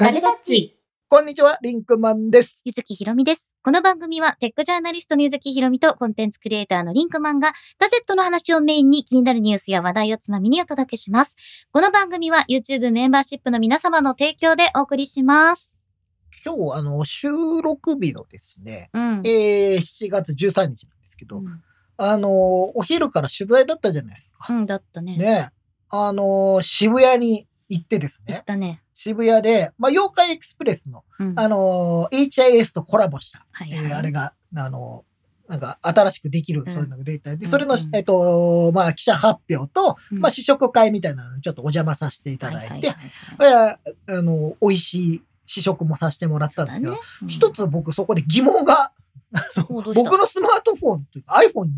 ガジェタッチ。こんにちは、リンクマンです。ゆずきひろみです。この番組はテックジャーナリストのゆずきひろみとコンテンツクリエイターのリンクマンがガジェットの話をメインに気になるニュースや話題をつまみにお届けします。この番組は YouTube メンバーシップの皆様の提供でお送りします。今日、あの、収録日のですね、うん。えー、7月13日なんですけど、うんあの、お昼から取材だったじゃないですか。うん、だったね。ね。あの、渋谷に行ってですね、だったね。渋谷で、まあ、妖怪エクスプレスの、うん。あの、HIS とコラボした、はいはい。えーあれが、あの、なんか、新しくできる、うん。そういうのが出た。で、うん。それの、うん。えっと、まあ、記者発表と、うん。まあ、試食会みたいなのにちょっとお邪魔させていただいて、あの、美味しい試食もさせてもらったんですけど、ね。うん。一つ僕そこで疑問が、僕のスマートフォンというか iPhone に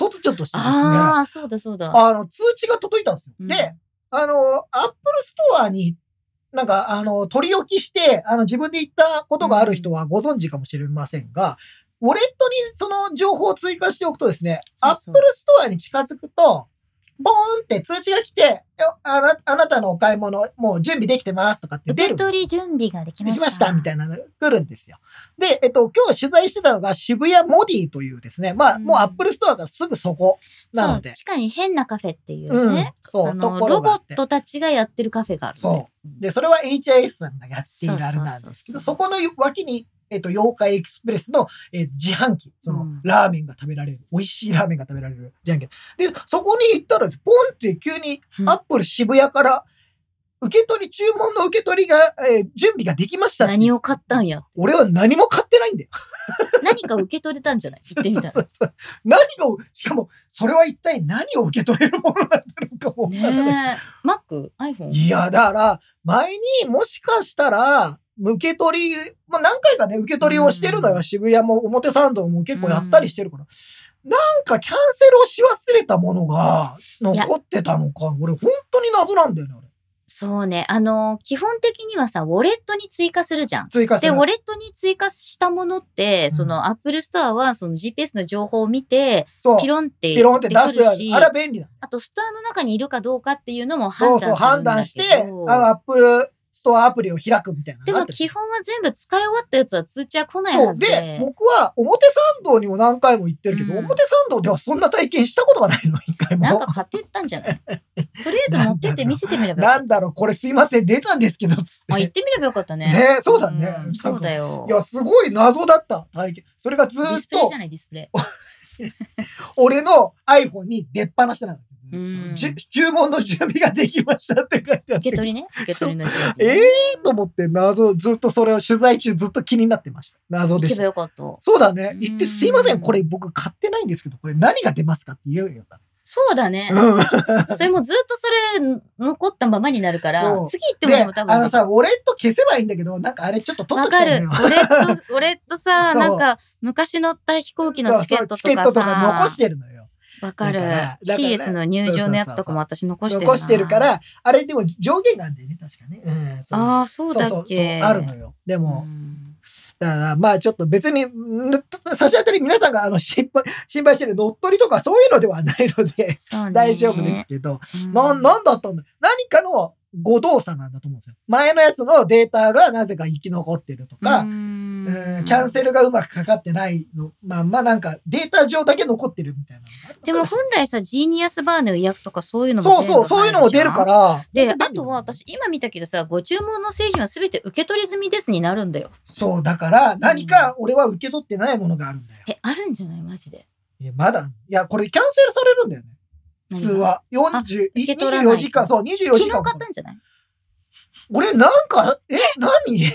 突如としてですね、ああ、そうだそうだ。あの、通知が届いたんですよ。うん。で、あの、Apple Store に、なんか、あの、取り置きして、あの、自分で言ったことがある人はご存知かもしれませんが、ウォレットにその情報を追加しておくとですね、Apple Store に近づくと、ボーンって通知が来て、よあなあなたのお買い物、もう準備できてますとかって出る。受け取り準備ができました。できましたみたいなのが来るんですよ。で、えっと、今日取材してたのが渋谷モディというですね、まあ、うんもう Apple Store からすぐそこなので。地下に変なカフェっていうね。うん、そう、ロボットたちがやってるカフェがある、ね。そうで、それは HIS さんがやっているあれなんですけど、そこの脇に、えっと、 Yo-Kai Express の、えー自販機、その、うんラーメンが食べられる、美味しいラーメンが食べられる自販機。で、そこに行ったら、ポンって急にうん Apple 渋谷から、受け取り、注文の受け取りが、えー準備ができました何を買ったんや。俺は何も買ってないんだよ。何か受け取れたんじゃない？言ってみたそうそうそう何を、しかも、それは一体何を受け取れるものなんだろうかもらない。ら。ねえ。Mac? iPhone? いや、だから、前にもしかしたら、受け取り、まあ、何回かね、受け取りをしてるのよ。うん渋谷も表参道も結構やったりしてるから。なんかキャンセルをし忘れたものが残ってたのか。俺、本当に謎なんだよね、俺そうね。あの、基本的にはさ、ウォレットに追加するじゃん。で、追加する。ウォレットに追加したものって、うんその Apple Store はその GPS の情報を見て、そう。ピロンってピロンって出すしあれは便利なの。あとストアの中にいるかどうかっていうのもそうそう、判断する判んだけど。断して、あの、アップルストアアプリを開くみたいなので。も基本は全部使い終わったやつは通知は来ない。はずで。で、僕は表参道にも何回も行ってるけど、うん表参道ではそんな体験したことがないの、一回も。なんか買ってったんじゃない？とりあえず持ってって見せてみればよかっなんだろう、これすいません、出たんですけど、つって。た。あ、行ってみればよかったね。ねそうだねんそうだよい。や、すごい謎だった体験。それがずーっとディスプレイじゃない、ディスプレイ。俺の iPhone に出っ放してなの。うんじゅ注文の準備ができましたって書いてあって。受け取りね。受け取りの準備。ええー、と思って謎、ずっとそれを取材中ずっと気になってました。謎行けばでした。よかった。そうだねう。ん言ってすいません、これ僕買ってないんですけど、これ何が出ますかって言えばよかっそうだねた。。うん。それもずっとそれ残ったままになるから次行ってもででも多、分。あのさ、ウォレット消せばいいんだけど、なんかあれちょっと取っわかる。ときたいのよ。俺と、俺とさ、なんか、昔乗った飛行機のチケットとそうそうチケットとかかさ、残してるのよ。わかる CS の入場のやつとかも私残してるな。残してるか。ら、あれでも上限があるんだよね、確かね。うん、ああ、そうだっそうそうけ。あるのよ。でも、うんだからまあちょっと別に、ん差し当たり皆さんがあの心配、心配してる乗っ取りとかそういうのではないので。大丈夫ですけど、うん。な、なんだったんだ？何かの誤動作なんだと思うんですよ。前のやつのデータがなぜか生き残ってるとか、ううんんキャンセルがうまくかかってないの。まあまあなんかデータ上だけ残ってるみたいなでもな本来さ、ジーニアスバーの予約とかそういうのもそうそう、そういうのも出るか。ら。で、あとは私今見たけどさ、ご注文の製品はすべて受け取り済みですになるんだよ。そう、だから何か俺は受け取ってないものがあるんだよ。え、あるんじゃない？マジで。いや、まだ、いや、これキャンセルされるんだよね。普通。は。40、受け取らない24時間、そう、24昨日時間。買ったんじゃない？俺なんか、え、何？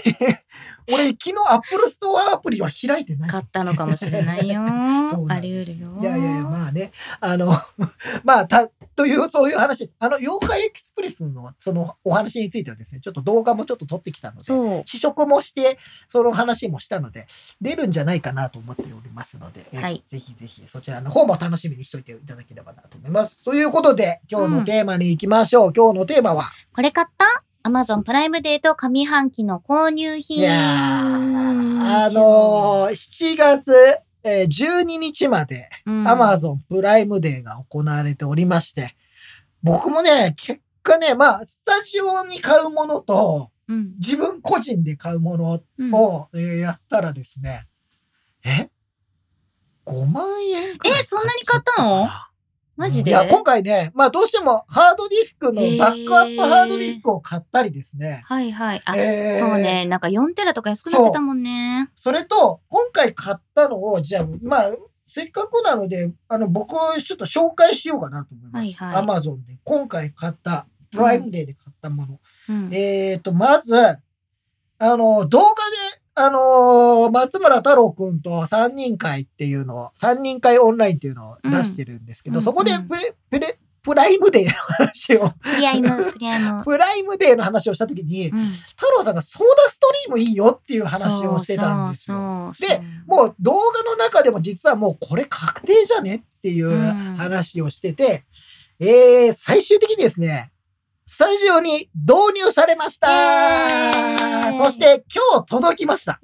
俺昨日アップルストアアプリは開いてない。買ったのかもしれないよ。あり得るよ。いやいやいや、まあね。あの、まあ、た、という、そういう話。あの、妖怪エクスプレスの、そのお話についてはですね、ちょっと動画もちょっと撮ってきたので。試食もして、その話もしたので、出るんじゃないかなと思っておりますので、えはいぜひぜひそちらの方も楽しみにしておいていただければなと思います。ということで、今日のテーマに行きましょう。今日のテーマは、これ買った？?Amazon プライムデート上半期の購入品。いやーあのー、7月、えー12日まで、うん、Amazon プライムデーが行われておりまして、僕もね、結果ね、まあ、スタジオに買うものと、うん。自分個人で買うものうんを、えーやったらですね、え ?5 万円えそんなに買ったの？マジで？いや、今回ね、まあどうしてもハードディスクのバックアップハードディスクを買ったりですね。はいはい。あ、えーそうね。なんか4テラとか安くなってたもんね。それと、今回買ったのを、じゃあ、まあ、せっかくなので、あの、僕、ちょっと紹介しようかなと思います。はいはいアマゾンで。今回買った、プライムデーで買ったもの。うん。えっ、と、まず、あの、動画で、あの松村太郎くんと三人会っていうのを、三人会オンラインっていうのを出してるんですけど、うんそこでうんプレ、プレ、プライムデーの話を、プリアイム、プリアイム。プライムデーの話をしたときに、うん。太郎さんが SodaStream いいよっていう話をしてたんですよ。で、もう動画の中でも実はもうこれ確定じゃねっていううん話をしてて、えー、最終的にですね、スタジオに導入されましたそして今日届きました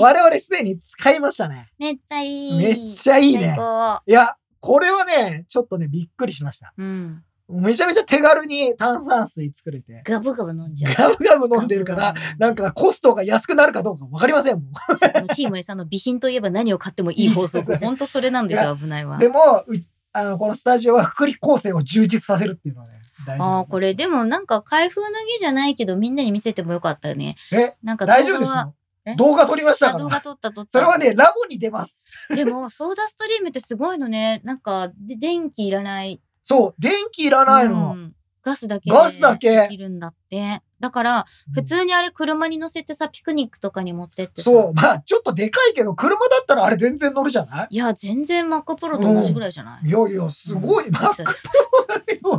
我々すでに使いましたね。めっちゃいい。めっちゃいいねいや、これはね、ちょっとね、びっくりしました。うん。めちゃめちゃ手軽に炭酸水作れて、ガブガブ飲んじゃう。ガブガブ飲んでるから、なんかコストが安くなるかどうかわかりませんもん。このティーモリさんの備品といえば何を買ってもいい法則。ほんとそれなんですよ、危ないわ。でも、うあの、このスタジオは福利構成を充実させるっていうのはね、大事ああ、これでもなんか開封脱ぎじゃないけどみんなに見せてもよかったよね。え、なんか大丈夫ですはよ。え？動画撮りましたあ動画から。撮った撮った。それはね、ラボに出ます。でも、ソーダストリームってすごいのね。なんか、で電気いらない。そう、電気いらないの。うんガスだけ。ガスだけできるんだって。だから、普通にあれ車に乗せてさ、ピクニックとかに持ってってさ。そう、まあ、ちょっとでかいけど、車だったらあれ全然乗るじゃない？いや、全然 Mac Pro と同じぐらいじゃない、いやいや、すごい。うん Mac Pro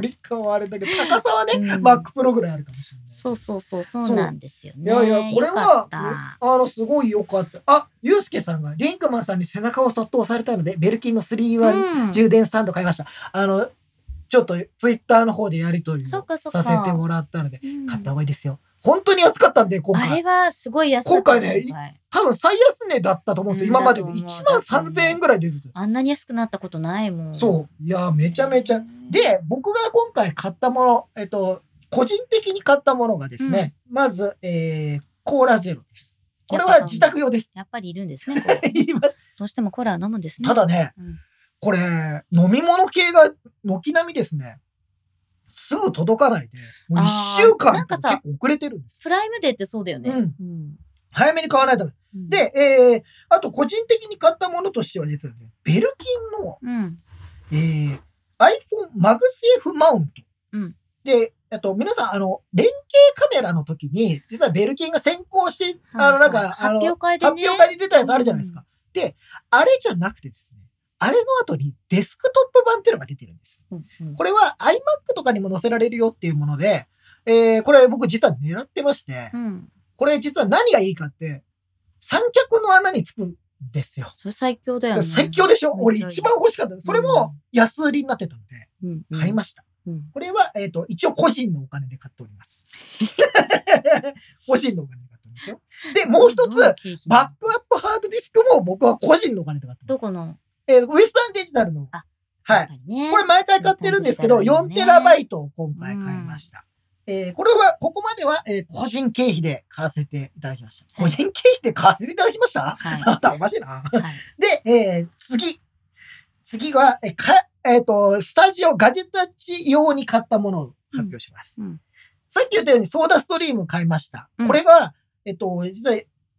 よりかはあれだけど、高さはね、うん Mac Pro ぐらいあるかもしれない。そうそうそう、そうなんですよいね。やいや、これはあの、すごい良かった。あ、ゆうすけさんが、リンクマンさんに背中をそっと押されたので、ベルキンの3 1うん充電スタンド買いました。あの、ちょっとツイッターの方でやり取りをさせてもらったので、うん買った方がいいですよ。本当に安かったんで、今あれ回。はすごい安かった。今回ね多分最安値だったと思うんですよ。うん今まででだと思う1万3000円ぐらい出てた。あんなに安くなったことないもん。そう。いや、めちゃめちゃ。で、僕が今回買ったもの、えっと、個人的に買ったものがですね、まず、えー、コーラゼロです。これは自宅用です。やっぱりいるんですね。います。どうしてもコーラを飲むんですね。ただね、うんこれ、飲み物系が軒並みですね、すぐ届かないで、もう1あー週間なんか結構遅れてるんです。プライムデーってそうだよね。うんうん早めに買わないと。うん、で、えー、あと個人的に買ったものとしてはね、Belkin の、うん。えー、iPhone MagSafe マウント。うんで、あと、皆さん、あの、連携カメラの時に、実は Belkin が先行して、あの、なんか、あの、発表会でね。発表会で出たやつあるじゃないですか。で、あれじゃなくてですね、あれの後にデスクトップ版っていうのが出てるんです。うんうんこれは iMac とかにも載せられるよっていうもので、えー、これ僕実は狙ってましてう、ん。これ実は何がいいかって、三脚の穴につくんですよ。それ最強だよね。最強でしょ？俺一番欲しかった。それも安売りになってたので、うんうん買いました。うんこれは、えっ、と、一応個人のお金で買っております。個人のお金で買っておりますよ。で、もう一つ、バックアップハードディスクも僕は個人のお金で買ってます。どこの？えーウエスタンデジタルの。あはい。。ね、これ毎回買ってるんですけど、4テラバイトを今回買いました。えーこれは、ここまでは、えー個人経費で買わせていただきました。個人経費で買わせていただきました？はい。あんたおかしいな。はい。で、えー次。次は、えーか、えっ、と、スタジオガジェタッチ用に買ったものを発表します。うんうんさっき言ったようにソーダストリーム買いました。うんこれが、えっ、と、実は、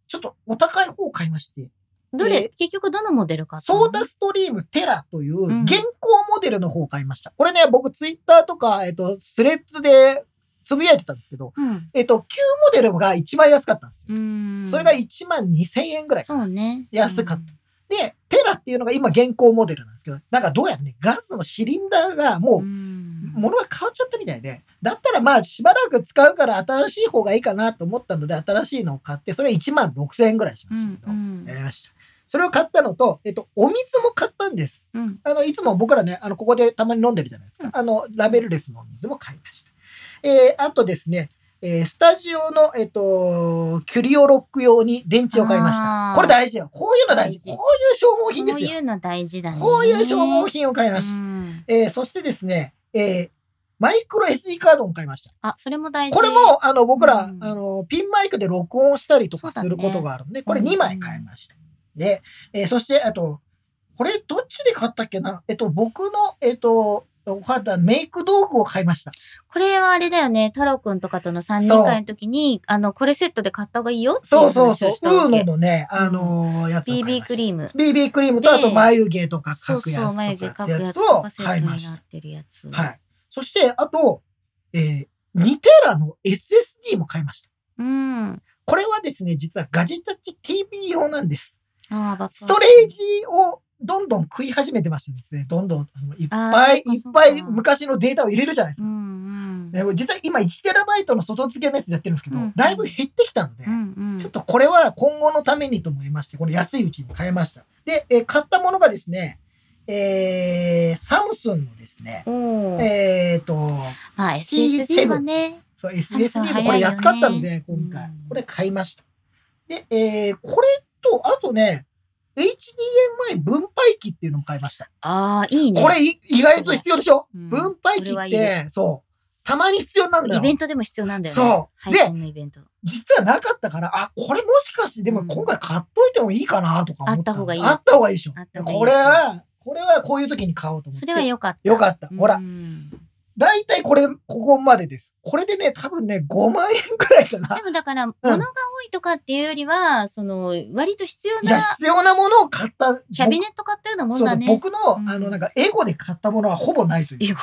ちょっとお高い方を買いまして、どれ、えー結局どのモデルかソーダストリームテラといううん現行モデルの方を買いました。これね、僕ツイッターとか、えっ、と、スレッズでつぶやいてたんですけど、うん。えっ、と、旧モデルが一番安かったんですよ。うん。それが1万2000円ぐらいそうね。安かったで、テラっていうのが今現行モデルなんですけど、なんかどうやらね、ガスのシリンダーがもう、ん物が変わっちゃったみたいで、だったらまあしばらく使うから新しい方がいいかなと思ったので、新しいのを買って、それ1万6000円ぐらいしましたけど、うんやりました。それを買ったのと、えっと、お水も買ったんです。うん。あの、いつも僕らね、あの、ここでたまに飲んでるじゃないですか。うんあの、ラベルレスのお水も買いました。えー、あとですね、えースタジオの、えっと、キュリオロック用に電池を買いました。これ大事よ。こういうの大事。大事こういう消耗品ですよ。こういうの大事だね。こういう消耗品を買いました。うんえーそしてですね、えーマイクロ SD カードも買いました。あ、それも大事。これも、あの、僕ら、うんあの、ピンマイクで録音したりとかすることがあるんで、これうん2枚買いました。で、えーそして、あと、これどっちで買ったっけな？えっと、僕の、えっと、お肌、メイク道具を買いました。これはあれだよね、太郎くんとかとの3人会の時に、あの、これセットで買った方がいいよっていそうそうそう。ウーノのね、あのーやつ。BB クリーム。BB クリームと、であと眉毛とかそうそう、描くやつとか眉毛描くやつを買いました。はい。そして、あと、えー、ニテラの SSD も買いました。うん。これはですね、実はガジェタッチ TV 用なんです。ストレージをどんどん食い始めてましてですね、どんどんいっぱいいっぱい昔のデータを入れるじゃないですか。うんうん。実は今1テラバイトの外付けのやつやってるんですけど、うんだいぶ減ってきたので、うんうん。ちょっとこれは今後のためにと思いまして、この安いうちに買いました。で、えー買ったものがですね、えー、サムスンのですね、えーと、まあ SSD はね、SSD もこれ安かったので、今回うん。これ買いました。で、えー、これと、あとね、HDMI 分配器っていうのを買いました。ああ、いいね。これい意外と必要でしょ？うん分配器って、そう、たまに必要なんだよ。イベントでも必要なんだよね。そう配で信のイベント。実はなかったから、あ、これもしかしてでも今回買っといてもいいかなとか思った。あった方がいいあった方がいいでしょあった方がいいこれは、これはこういう時に買おうと思って。それは良かった。よかった。ほらう、んだいたいこれ、ここまでです。これでね、多分ね、5万円くらいかなで。もだから、物が多いとかっていうよりは、その、割と必要な必要なものを買った。キャビネット買ったようなもんそうだだね。僕の、うんあの、なんか、エゴで買ったものはほぼないという。エゴ。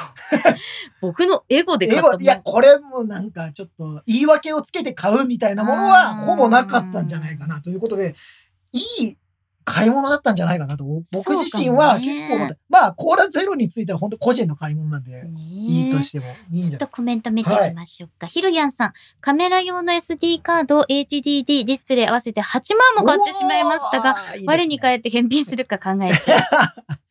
僕のエゴで買ったもんいや、これもなんかちょっと言い訳をつけて買うみたいなものはほぼなかったんじゃないかなということで、いい買い物だったんじゃないかなと、僕自身は結構思った、まあ、コーラゼロについては本当個人の買い物なんで、いいとしても。いいんじゃない。ちょっとコメント見ていきましょうか。ひろやんさん、カメラ用の SD カード、HDD、ディスプレイ合わせて8万も買ってしまいましたが、、我に返って返品するか考えちゃう。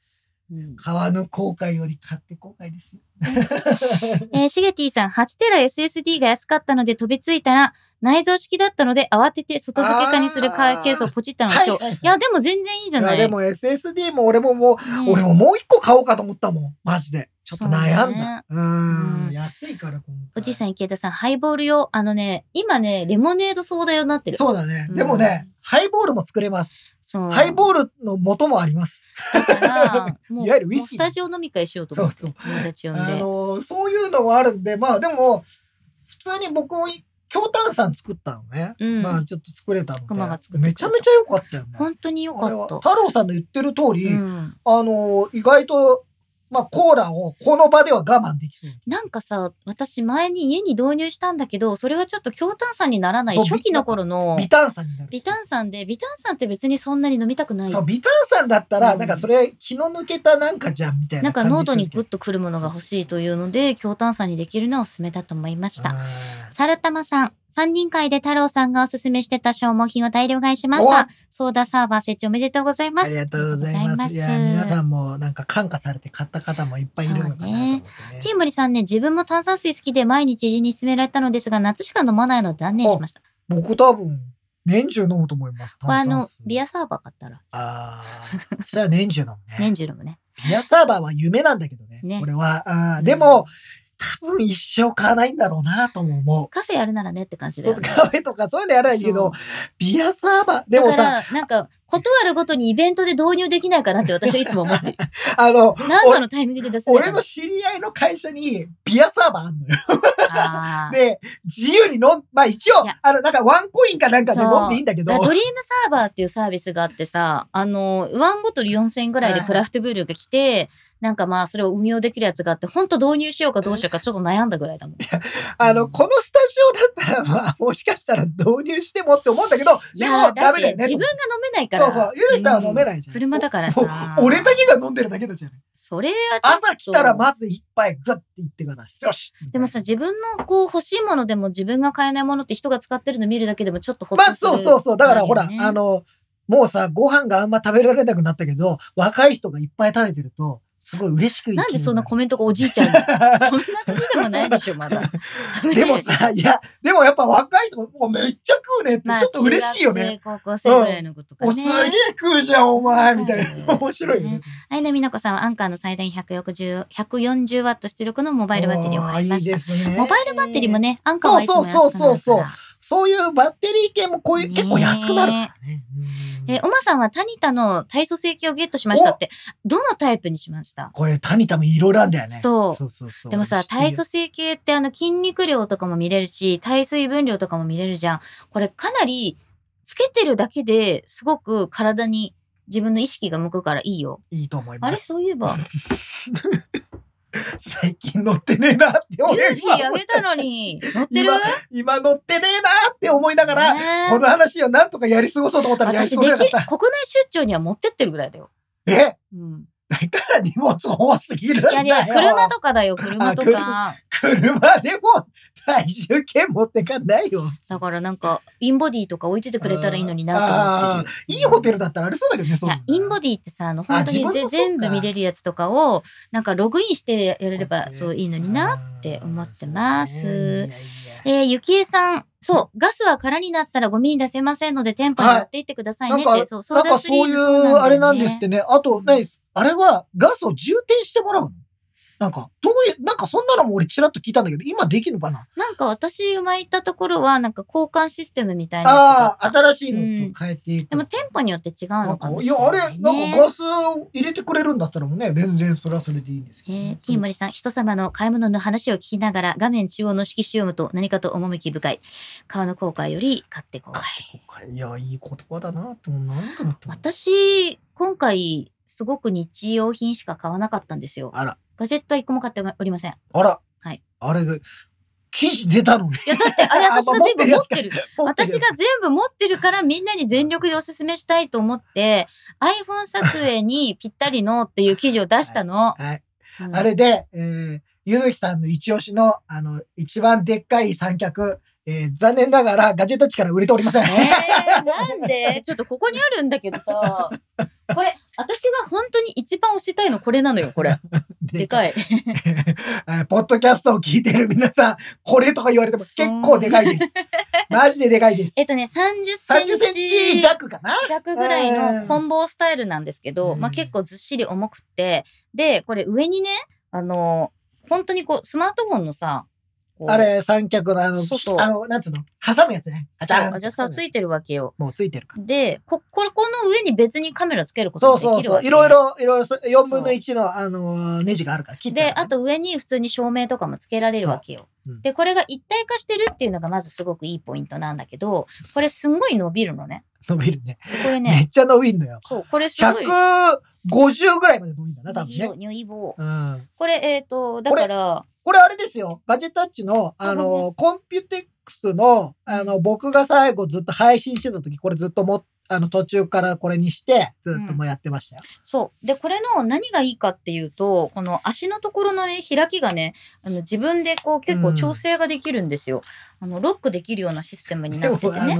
うん。買わぬ後悔より買って後悔ですよ。えー、シゲティさん、8テラ SSD が安かったので飛びついたら、内蔵式だったので慌てて外付け化にするカーケースをポチったのが今日。はいはいはいいや、でも全然いいじゃないいや、でも SSD も俺ももう、ね俺ももう一個買おうかと思ったもん。マジで。ちょっと悩んそうねだ。うんん。安いから今回。おじいさん、池田さん、ハイボール用。あのね、今ね、レモネードソーダ用になってる。そうだね。うんでもね、ハイボールも作れます。そう。ハイボールの元もあります。いわゆるウイスキーもうスタジオ飲み会しようと思って。そう友達呼んあで。のーそういうのはあるんで、まあでも、普通に僕も強炭酸作ったのね。うんまあちょっと作れたので。ためちゃめちゃ良かったよね。本当に良かった。太郎さんの言ってる通り、うん、あのー意外と、まあコーラをこの場では我慢できそう。なんかさ、私前に家に導入したんだけど、それはちょっと強炭酸にならない初期の頃の微炭酸になる。微炭酸で、微炭酸って別にそんなに飲みたくない。そう、微炭酸だったら、うんなんかそれ気の抜けたなんかじゃんみたいなかなん感じ喉にグッとくるものが欲しいというので、強炭酸にできるのはおすすめだと思いました。うんサルタマさん、三人会で太郎さんがおすすめしてた消耗品を大量買いしましおた。ソーダサーバー設置おめでとうございます。ありがとうございます。ますや、皆さんもなんか感化されて買った方もいっぱいいるのかなと思ってね。ティーモリさんね、自分も炭酸水好きで毎日知人に勧められたのですが、夏しか飲まないので断念しました。僕多分、年中飲むと思います。これあのビアサーバー買ったら、ああ、それは年中飲むね。年中飲むね。ビアサーバーは夢なんだけどね。ね俺は。あーでも、多分一生買わないんだろうなとも思う。カフェやるならねって感じだそう、よね。カフェとかそういうのやらないけど、ビアサーバー、でもだかさ、ら、なんか、断るごとにイベントで導入できないかなって私はいつも思ってる。あの、なんかのタイミングで出せ俺の知り合いの会社にビアサーバーあんのよ。で、自由に飲ん、まあ一応あの、なんかワンコインかなんかで飲んでいいんだけど。ドリームサーバーっていうサービスがあってさ、あの、ワンボトル4000円ぐらいでクラフトブルーが来て、なんかまあ、それを運用できるやつがあって、本当導入しようかどうしようかちょっと悩んだぐらいだもん。あの、このスタジオだったら、まあ、もしかしたら導入してもって思うんだけど、いでもダメだよね。て自分が飲めないから。そうそう。ゆうじさんは飲めないじゃん。車だからさ俺だけが飲んでるだけだじゃん。それは朝来たらまず一杯グッて言ってから、よしでもさ、自分のこう欲しいものでも自分が買えないものって人が使ってるの見るだけでもちょっとほっとまあする。そうそうそう。だからほら、あの、もうさ、ご飯があんま食べられなくなったけど、若い人がいっぱい食べてると、すごい嬉しくなんでそんなコメントがおじいちゃんに？そんな時でもないでしょ、まだ。でもさ、いや、でもやっぱ若いとこ、もうめっちゃ食うねって、まあちょっと嬉しいよね。中学生高校生ぐらいの子とかお、ね。すげえ食うじゃん、お前みたいうんな。面白いよね。はい、で、みなこさんはアンカーの最大140、140ワット出力のモバイルバッテリーを買いました。いいですね。モバイルバッテリーもね、アンカーはいつも安くなるから。そうそうそうそうそういうバッテリー系もこういう、ね結構安くなるからね。うんえー、おまさんはタニタの体組成計をゲットしましたって、どのタイプにしました？これ、タニタもいろいろあるんだよね。そうそうそうそうでもさ、体組成計ってあの筋肉量とかも見れるし、体水分量とかも見れるじゃん。これかなり、つけてるだけですごく体に自分の意識が向くからいいよ。いいと思いまあれ？す。そういえば、最近乗ってねえなって思いユーフィーあげたのに、乗ってる？今今乗ってねえなって思いながら、ねえこの話をなんとかやり過ごそうと思ったらやり私過ごせなかっでき、国内出張には持ってってるぐらいだよ。た。え？うん。だから荷物多すぎるんだよ。いやいや、車とかだよ、車とか。車でも体重計持ってかないよ。だからなんか、インボディとか置いててくれたらいいのになと思あっていいホテルだったらありそうだけどね、いや、インボディってさ、あの、本当に全部見れるやつとかを、なんかログインしてやれれば、ィそういいのになって思ってます。えー、ゆきえさん、そう、ガスは空になったらゴミに出せませんので、店舗に持って行ってくださいねって、なんか、そう、ソーダスリそういーブそうあれなんですってね。あと、何あれはガスを充填してもらうの？なんか、どういう、なんかそんなのも俺ちらっと聞いたんだけど、今できるのかな？なんか私が行ったところは、なんか交換システムみたいなあがあ、新しいのと変えていく。でも店舗によって違うのなんかもしれない、や、ね。あれ、なんかガスを入れてくれるんだったらもうね、全然それはそれでいいんですけど、えー、ティーモリさん、人様の買い物の話を聞きながら、画面中央の色紙読むと何かと趣深い。川の効果より買ってこい。いや、いい言葉だなって、もう何度もって思う私、今回、すごく日用品しか買わなかったんですよ。あら、ガジェットは一個も買っておりません。いあら、はい。あれで、記事出たのに。や、だって、あれ あ私が全部持ってる。持ってる私が全部持ってるからみんなに全力でおすすめしたいと思って、iPhone 撮影にぴったりのっていう記事を出したの。はい。うんあれで、えー、ゆずきさんの一押しの、あの、一番でっかい三脚、えー、残念ながらガジェタッチから売れておりません。えー、なんで？ちょっとここにあるんだけどさ。これ、私が本当に一番推したいのこれなのよ、これ。でかい。え ーポッドキャストを聞いてる皆さん、これとか言われても結構でかいです。マジででかいです。えっとね、30セン30センチチ弱かな？弱ぐらいのコンボスタイルなんですけど、うんまあ結構ずっしり重くて、で、これ上にね、あの、本当にこう、スマートフォンのさ、あれ、三脚のあの、そうそうあの、なんつうの？挟むやつね。あそうアジャスターついてるわけよ。もうついてるから。で、こ、これ、この上に別にカメラつけることそうそうそう。もできるわけいろいろ、いろいろ、4分の1の、あのー、ネジがあるから切ってねあと上に普通に照明とかもつけられるわけよ。で、これが一体化してるっていうのがまずすごくいいポイントなんだけど、これすんごい伸びるのね。伸びるね。でこれね、めっちゃ伸びんのよ。そう、これすごい。150ぐらいまで伸びんだな、多分ね。入棒。うん。これ、えっ、と、だから、これあれですよ。ガジェタッチの、あの、コンピュテックスの、あの、僕が最後ずっと配信してた時、これずっとも、あの、途中からこれにして、ずっともうやってましたよ。そう。で、これの何がいいかっていうと、この足のところのね、開きがね、あの自分でこう結構調整ができるんですよ。あの、ロックできるようなシステムになって、てね。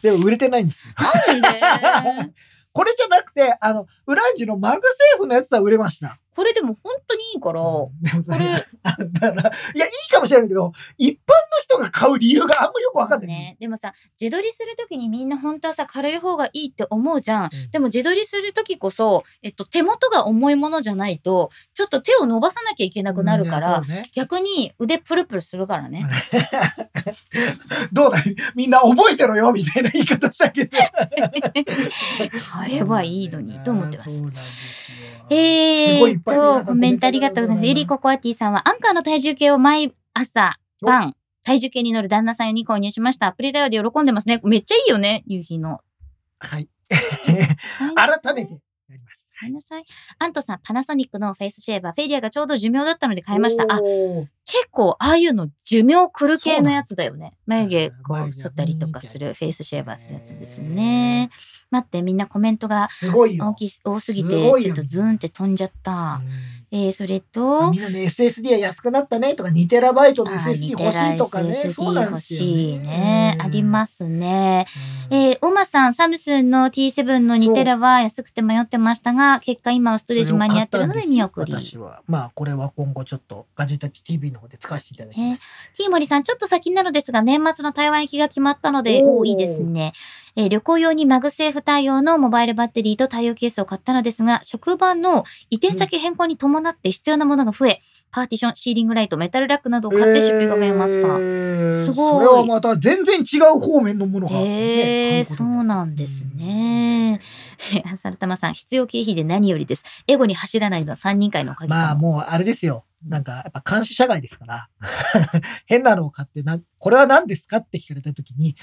でも売れてないんですよ。なんで？これじゃなくて、あの、ウランジの MagSafe のやつは売れました。これでも本当にいいから、こでもさ、れ、あだから、いや、いいかもしれないけど、一般の人が買う理由があんまよくわかんない。ね。でもさ、自撮りするときにみんな本当はさ、軽い方がいいって思うじゃん。うんでも自撮りするときこそ、えっと、手元が重いものじゃないと、ちょっと手を伸ばさなきゃいけなくなるから、ね逆に腕プルプルするからね。どうだい？みんな覚えてろよみたいな言い方したけど。買えばいいのに、と思ってます すよえすごいぱいと、コメントありがとうございます。ゆりここあティさんは、 Anker の体重計を毎朝、晩、体重計に乗る旦那さんに購入しました。アプリ対応で喜んでますね。めっちゃいいよね、夕日の。はい。改 改めて。やります。買いなさい。アントさん、パナソニックのフェイスシェーバー、フェリエがちょうど寿命だったので買いました。あ、結構、ああいうの寿命来る系のやつだよね。眉毛こう、剃ったりとかする、フェイスシェーバーするやつですね。待って、みんなコメントがすごいよ。大きい、多すぎて、ちょっとズーンって飛んじゃった。えー、それと、みんなね、SSD は安くなったねとか、2テラバイトのあ SSD 欲しいとかね。2そうなん欲ですよしいね。ありす。ますね。うんえー、オマさん、サムスンの T7 の2テラは安くて迷ってましたが、結果今はストレージ間に合ってるので見送り。私は。まあ、これは今後ちょっとガジェタッチ TV の方で使わせていただきます。ティーモリさん、ちょっと先なのですが、年末の台湾行きが決まったので、おいいですね。えー旅行用に MagSafe 対応のモバイルバッテリーと対応ケースを買ったのですが、職場の移転先変更に伴って必要なものが増え、パーティション、シーリングライト、メタルラックなどを買って出費が増えました。えーすごいそれはまた全然違う方面のものが、へえ、ねそうなんです。ね。サルタマさん、必要経費で何よりです。エゴに走らないのは3人会のおかげまあもうあれですよ。なんかやっぱ監視社外ですから、変なのを買ってな、これは何ですか？って聞かれたときに、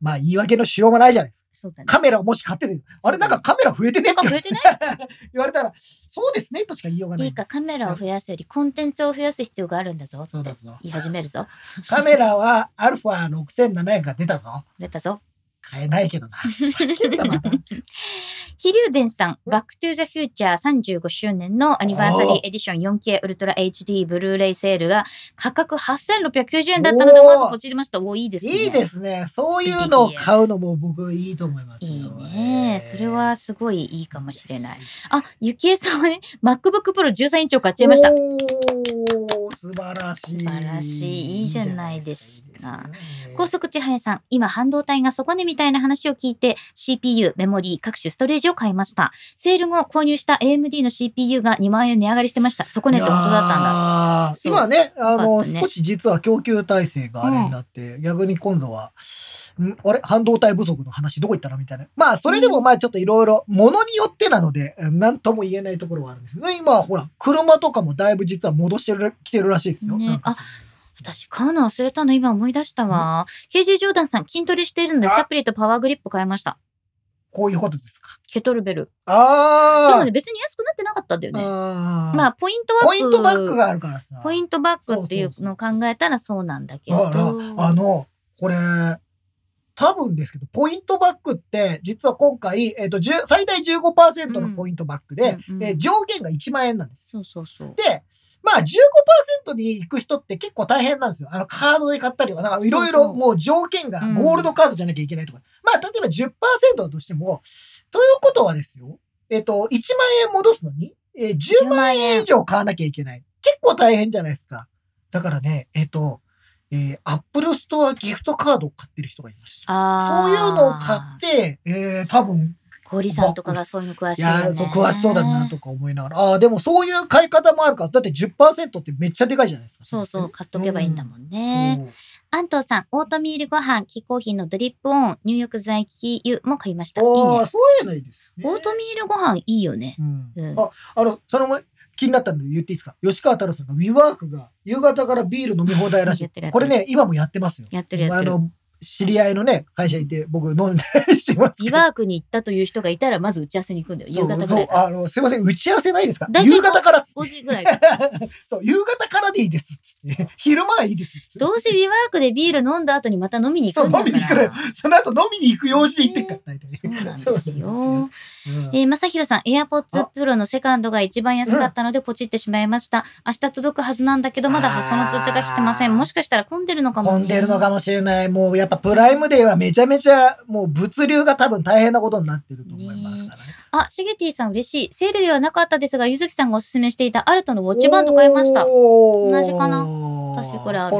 まあ言い訳のしようがないじゃないですか。そうだね。カメラをもし買ってて、あれなんかカメラ増えてねって増えてない？言われたら、そうですねとしか言いようがない。いいか、カメラを増やすよりコンテンツを増やす必要があるんだぞ。そうだぞ言い始めるぞ。カメラはアルファ6700が出たぞ。出たぞ。買えないけどな。飛龍伝さん、バックトゥザフューチャー35周年のアニバーサリーエディション 4K ウルトラ HD ブルーレイセールが価格8690円だったので、まずポチりました。おいいですね。いいですね。そういうのを買うのも僕いいと思いますよ。いいね。それはすごいいいかもしれない。あ、ゆきえさんはね、MacBook Pro 13インチを買っちゃいました。素晴らしい。素晴らしいいいじゃないですか高速千早さん、今半導体が底値みたいな話を聞いて CPU、メモリー、各種ストレージを買いました。セール後購入した AMD の CPU が2万円値上がりしてました。底値って本当だったんだ。今ね、あよの、少し実は供給体制があれになって、逆に今度は、んあれ？半導体不足の話どこ行ったの？みたいな。まあ、それでもまあちょっといろいろ、ものによってなので、なんとも言えないところはあるんですけど、今はほら、車とかもだいぶ実は戻してる、来てるらしいですよ。ねあ私買うの忘れたの今思い出したわ。ケージジョーダンさん、筋トレしているのであサプリとパワーグリップ買いました。こういうことですか？ケトルベル。であーもね、別に安くなってなかったんだよね。あー。まあ、ポイントバック。ポイントバックがあるからさ。ポイントバックっていうのを考えたらそうなんだけど。あの、これ、多分ですけど、ポイントバックって、実は今回、えっ、と、10最大15%のポイントバックで、うんうんえー上限が1万円なんです。そうそうそう。で、まあ15%に行く人って結構大変なんですよ。あの、カードで買ったりとか、なんかいろいろもう条件がうんゴールドカードじゃなきゃいけないとか。まあ、例えば10%だとしても、ということはですよ、えっ、と、1万円戻すのに、えー10万円以上買わなきゃいけない。結構大変じゃないですか。だからね、えっ、と、えー、アップルストアギフトカードを買ってる人がいました。あそういうのを買って、えー、多分、氷さんとかがそういうの詳しいね。や、そう、詳しそうだなとか思いながら。ああー、でもそういう買い方もあるから、だって10%ってめっちゃでかいじゃないですか。そうそう、買っとけばいいんだもんうね。そう安藤さん、オートミールご飯、キコーヒーのドリップオン、入浴剤キ油も買いました。いいああ、ね。そういうのいいですよね。オートミールご飯いいよね。うんうんあ、あの、その前、気になったんで言っていいですか？吉川太郎さんが WeWork が夕方からビール飲み放題らしい。これね、今もやってますよ。やってるやってる。あの、知り合いのね、会社いて、僕飲んだりしてますけど。リワークに行ったという人がいたら、まず打ち合わせに行くんだよ。夕そう方ぐそうらいから。あの、すいません、打ち合わせないですか？大体夕方からっつって5時ぐらい。そう、夕方からでいいですっつって。昼間はいいですっつって。どうせリワークでビール飲んだ後にまた飲みに行そう、くんだから。飲みに行くのよ。その後飲みに行く用事で行ってっから、大体。そうなんですそうなんよ。ですよ。えー、まさひろさん、AirPods Pro のセカンドが一番安かったのでポチってしまいました。明日届くはずなんだけど、まだ発送の通知が来てません。もしかしたら混んでるのかも、ね。混んでるのかもしれない。もうやっぱプライムデーはめちゃめちゃもう物流が多分大変なことになってると思いますからね。あ、シゲティさん嬉しい。セールではなかったですが、ゆずきさんがおすすめしていたアルトのウォッチバンド買いました。同じかな私これあ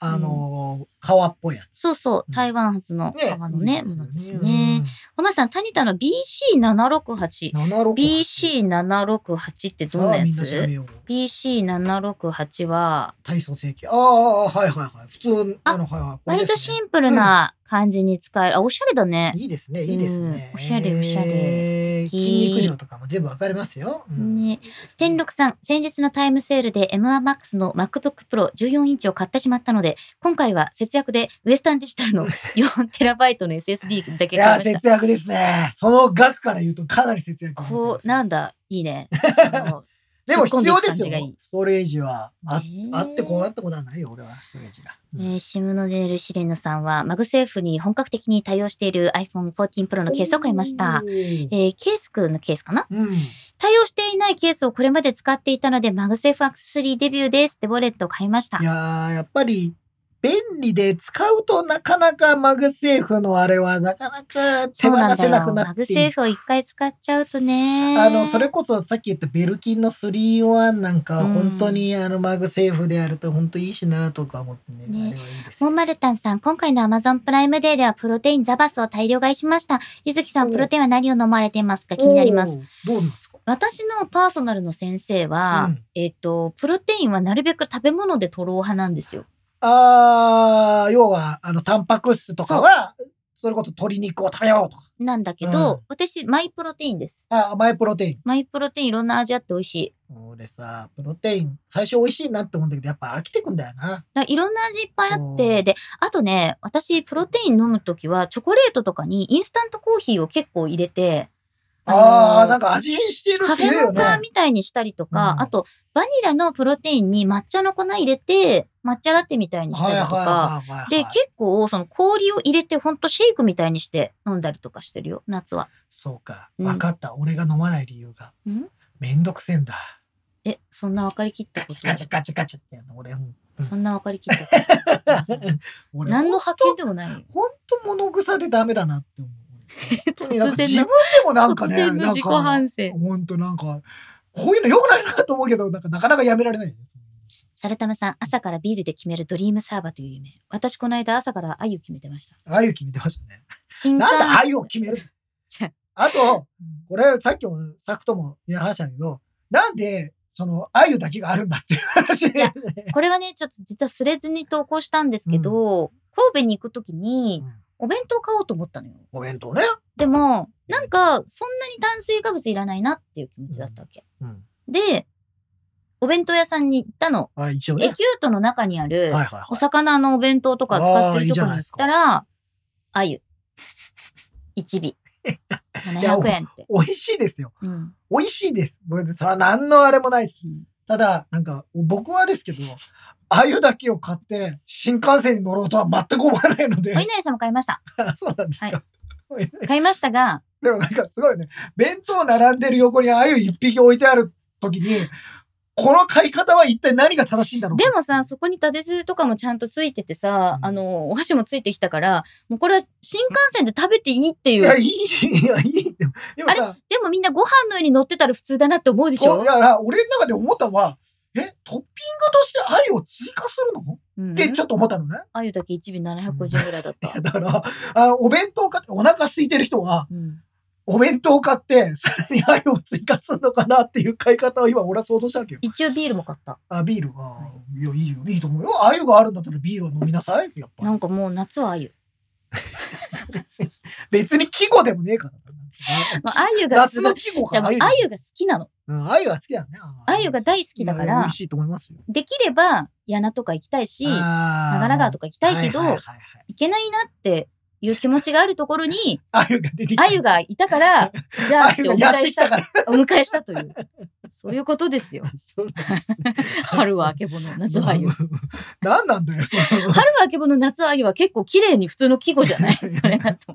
あのー、革っぽいやつ。そうそう、台湾発ののね、ものですね。。おまさん、タニタの BC768。768。BC768 ってどんなやつ？よう ?BC768 は、体操正規。ああ、はいはいはい。普通、ああの、はいはい。割とシンプルな感じに使える。あ、おしゃれだね。いいですね、いいですね。うんおしゃれおしゃれ筋肉量とかも全部わかりますよ。うんね。天禄さん、先日のタイムセールで M1MAX の MacBook Pro 14インチを買ってしまったので、今回は節約でウエスタンデジタルの 4TB の SSD だけいや、買いました。節約ですね。その額から言うとかなり節約。こう、なんだ、いいね。でも必要ですよ。ストレージは。あねえあってこうなったことはないよ、俺は、ストレージが。うんえー、シムノデル・シレヌさんは、 MagSafe に本格的に対応している iPhone 14 Pro のケースを買いました。えーケースクのケースかな？うん。対応していないケースをこれまで使っていたので、 MagSafe X3 デビューですってウォレットを買いましたい。やー、やっぱり、便利で使うとなかなか MagSafe のあれはなかなか手放せなくよ。なって MagSafeを一回使っちゃうとね。あの、それこそさっき言ったベルキンの3-in-1なんかはうん本当にあのマグセーフでやると本当いいしなとか思ってね。ねモンマルタンさん、今回の Amazon プライムデーではプロテインザバスを大量買いしました。ゆずきさん、おプロテインは何を飲まれていますか？気になります。。どうなんですか？私のパーソナルの先生は、うんえっ、と、プロテインはなるべく食べ物で取ろう派なんですよ。あー、要は、あの、タンパク質とかは、それこそ鶏肉を食べようとか。なんだけど、うん私、マイプロテインです。あ、マイプロテイン。マイプロテインいろんな味あって美味しい。俺さ、プロテイン、最初美味しいなって思うんだけど、やっぱ飽きてくんだよな。だからいろんな味いっぱいあっそうて、で、あとね、私、プロテイン飲むときは、チョコレートとかにインスタントコーヒーを結構入れて、あー、のなんか味変してるカフェ。モカみたいにしたりとか、うんあと、バニラのプロテインに抹茶の粉入れて、抹茶ラテみたいにしたりとか。で、結構、その氷を入れて、ほんとシェイクみたいにして飲んだりとかしてるよ、夏は。そうか。うんわかった。俺が飲まない理由が。ん？めんどくせえんだ。え、そんな分かりきったこと？ガチャガチャガチャってやるの？俺、うんそんな分かりきったこと？俺何の発見でもないよ。ほんと物臭でダメだなって思う。本当に自分でもなんかね、突然の自己反省ほんとなんか、こういうの良くないなと思うけど、なんかなかなかやめられない。サルタムさん、朝からビールで決めるドリームサーバーという夢。私、この間朝からあゆ決めてました。あゆ決めてましたね。新なんであ刊ゆを決める？あと、これさっきもサクとも話したんだけど、なんで、その、あゆだけがあるんだっていう話これはね、ちょっと実はスレッズに投稿したんですけど、神戸に行くときにうんお弁当買おうと思ったのよ。お弁当ね。でも、なんか、そんなに炭水化物いらないなっていう気持ちだったわけ。うん。で、お弁当屋さんに行ったの。あ、一応ね。エキュートの中にある、はいはいはい。お魚のお弁当とか使ってるところに行ったら、あゆ。1尾。700円って。美味しいですよ。うん。美味しいです。もうそれは何のあれもないです。ただ、なんか、僕はですけど、あゆだけを買って、新幹線に乗ろうとは全く思わないので。お稲荷さんも買いました。そうなんですか。買いましたが、でもなんかすごいね。弁当並んでる横にあゆ一匹置いてある時に、この買い方は一体何が正しいんだろうか？でもさ、そこに立て酢とかもちゃんとついててさ、うんあの、お箸もついてきたから、もうこれは新幹線で食べていいってい。いうや、いい、いや、いい。でもでもさ、でもみんなご飯の上に乗ってたら普通だなって思うでしょ？こういや、俺の中で思ったのは、え、トッピングとしてあゆを追加するの？うんってちょっと思ったのね。あゆだけ1尾750円ぐらいだった。だから、あお弁当買って、お腹空いてる人は、うんお弁当買って、さらにあゆを追加するのかなっていう買い方を今俺は想像したわけよ。一応ビールも買った。あ、ビール？は、いや、いいよ、いいと思うよ。あゆがあるんだったらビールは飲みなさい。やっぱなんかもう夏はあゆ。別に季語でもねえからまな。あ、あゆが夏の季語かあゆが好きなの。うん、あゆが好きだね。あゆが大好きだから美味、しいと思いますよ。できれば矢名とか行きたいし、長長良川とか行きたいけど、はいはいはいはい行けないなっていう気持ちがあるところに、あゆが出てきた。あゆがいたから、じゃあってお迎えした。お迎えしたという。そういうことですよ。春はあけぼの、夏はあゆ。何なんだよ、春はあけぼの、夏はあゆは結構綺麗に普通の季語じゃない？それだと。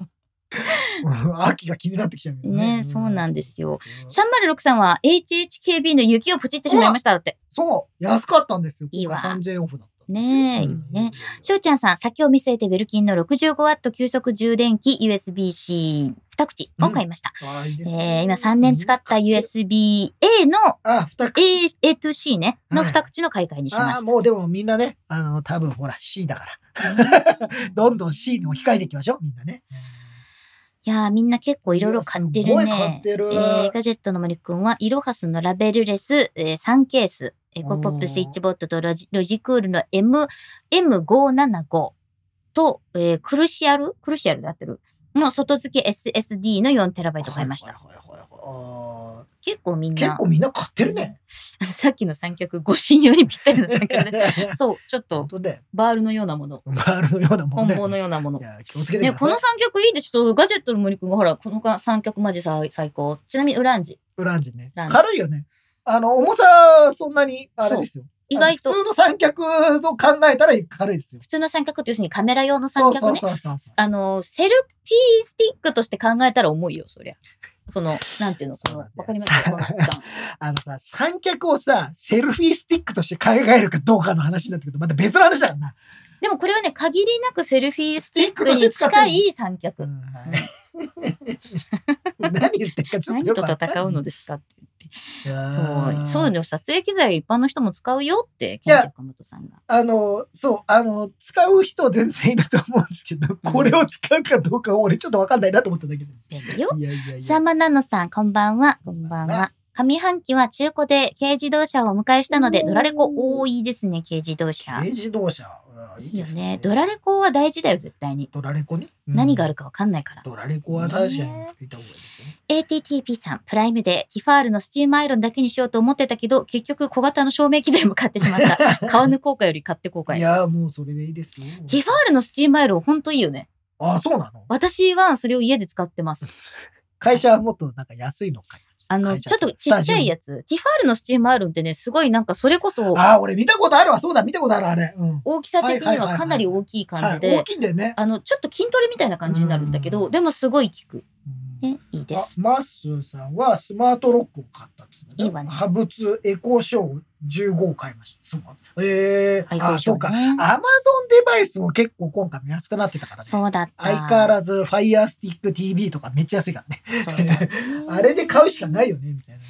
うん秋が気になってきちゃうけどねそうなんですよ。シャンマル6さんは HHKB の雪をポチってしまいましたって。そう、安かったんですよ。いいわ3000円オフだった。ねえ、いいね。しょうちゃんさん、先を見据えてベルキンの 65W 急速充電器 USB-C 2口を買いました。あいいですえねー今3年使った USB-A のあ、二口 A, A to C ね、のはい2口の買い替えにしました。もうでもみんなね、あの、多分ほら C だから。どんどん C に置き換えていきましょう、みんなね。いやーみんな結構いろいろ買ってるね。えーガジェットの森くんは、イロハスのラベルレス、えー3ケース、エコポップスイッチボットとロジロジクールの M、M575 と、えークルシアル？クルシアルで合ってる？の外付け SSD の 4TB 買いました。はいはいはいはいあ結構みんー結な、構みんな買ってるね。さっきの三脚、ご信用にぴったりな三脚で。そう、ちょっとバールのようなもの、バールのようなもんで。棍棒のようなものい。や、気をつけてください。ね、この三脚いいでしょガジェットの森くんがほら、この三脚マジさ最高。ちなみにウランジ。ウランジね。軽いよね。あの、重さ、そんなに、あれですよ。意外と普通の三脚と考えたら軽いですよ。普通の三脚って要するにカメラ用のそうそう三脚ね。そうそうそう。あの、セルフィースティックとして考えたら重いよ、そりゃ。その、なんていうの、この、わかります？かこの質感。あのさ、三脚をさ、セルフィースティックとして考えるかどうかの話になってくると、また別の話だからな。でもこれはね、限りなくセルフィースティックに近い三脚。何言ってるかちょっ何ととよくわかんない戦うのですかってそうー。そういうの撮影機材一般の人も使うよって、ケンチョカモトさんが。あの、そう、あの、使う人全然いると思うんですけど、これを使うかどうか俺ちょっとわかんないなと思っただけで。便利よ。いやいやいや。サンマナノさん、こんばんは。こんばんは。上半期は中古で軽自動車をお迎えしたので、ドラレコ多いですね、軽自動車軽。自動車。うんいいよね。ドラレコは大事だよ、絶対に。ドラレコね？何があるか。かわかんないから。ドラレコは確かに作った方がいいですよね。ATTP さん、プライムでティファールのスチームアイロンだけにしようと思ってたけど、結局小型の照明機材も買ってしまった。買わぬ後悔より買って後悔よ。いやーもうそれでいいですよ。ティファールのスチームアイロンほんといいよね。あ、そうなの？私はそれを家で使ってます。会社はもっとなんか安いのか。あの、ちょっとちっちゃいやつ。ティファールのスチームアイロンってね、すごいなんかそれこそ、あー、俺見たことあるわ。そうだ、見たことある、あれ。うん。大きさ的にはかなり大きい感じはい、大で、きいんだよね。あの、ちょっと筋トレみたいな感じになるんだけど、うんでもすごい効く。うんね、いいであす。、マッスーさんはスマートロックを買ったんですね。いいわねハブツエコーショー15を買いました。そう。えー、あ、そうか。ね。アマゾンデバイスも結構今回も安くなってたからね。そうだった。相変わらず Fire Stick TV とかめっちゃ安いからね。あれで買うしかないよね、みたいな。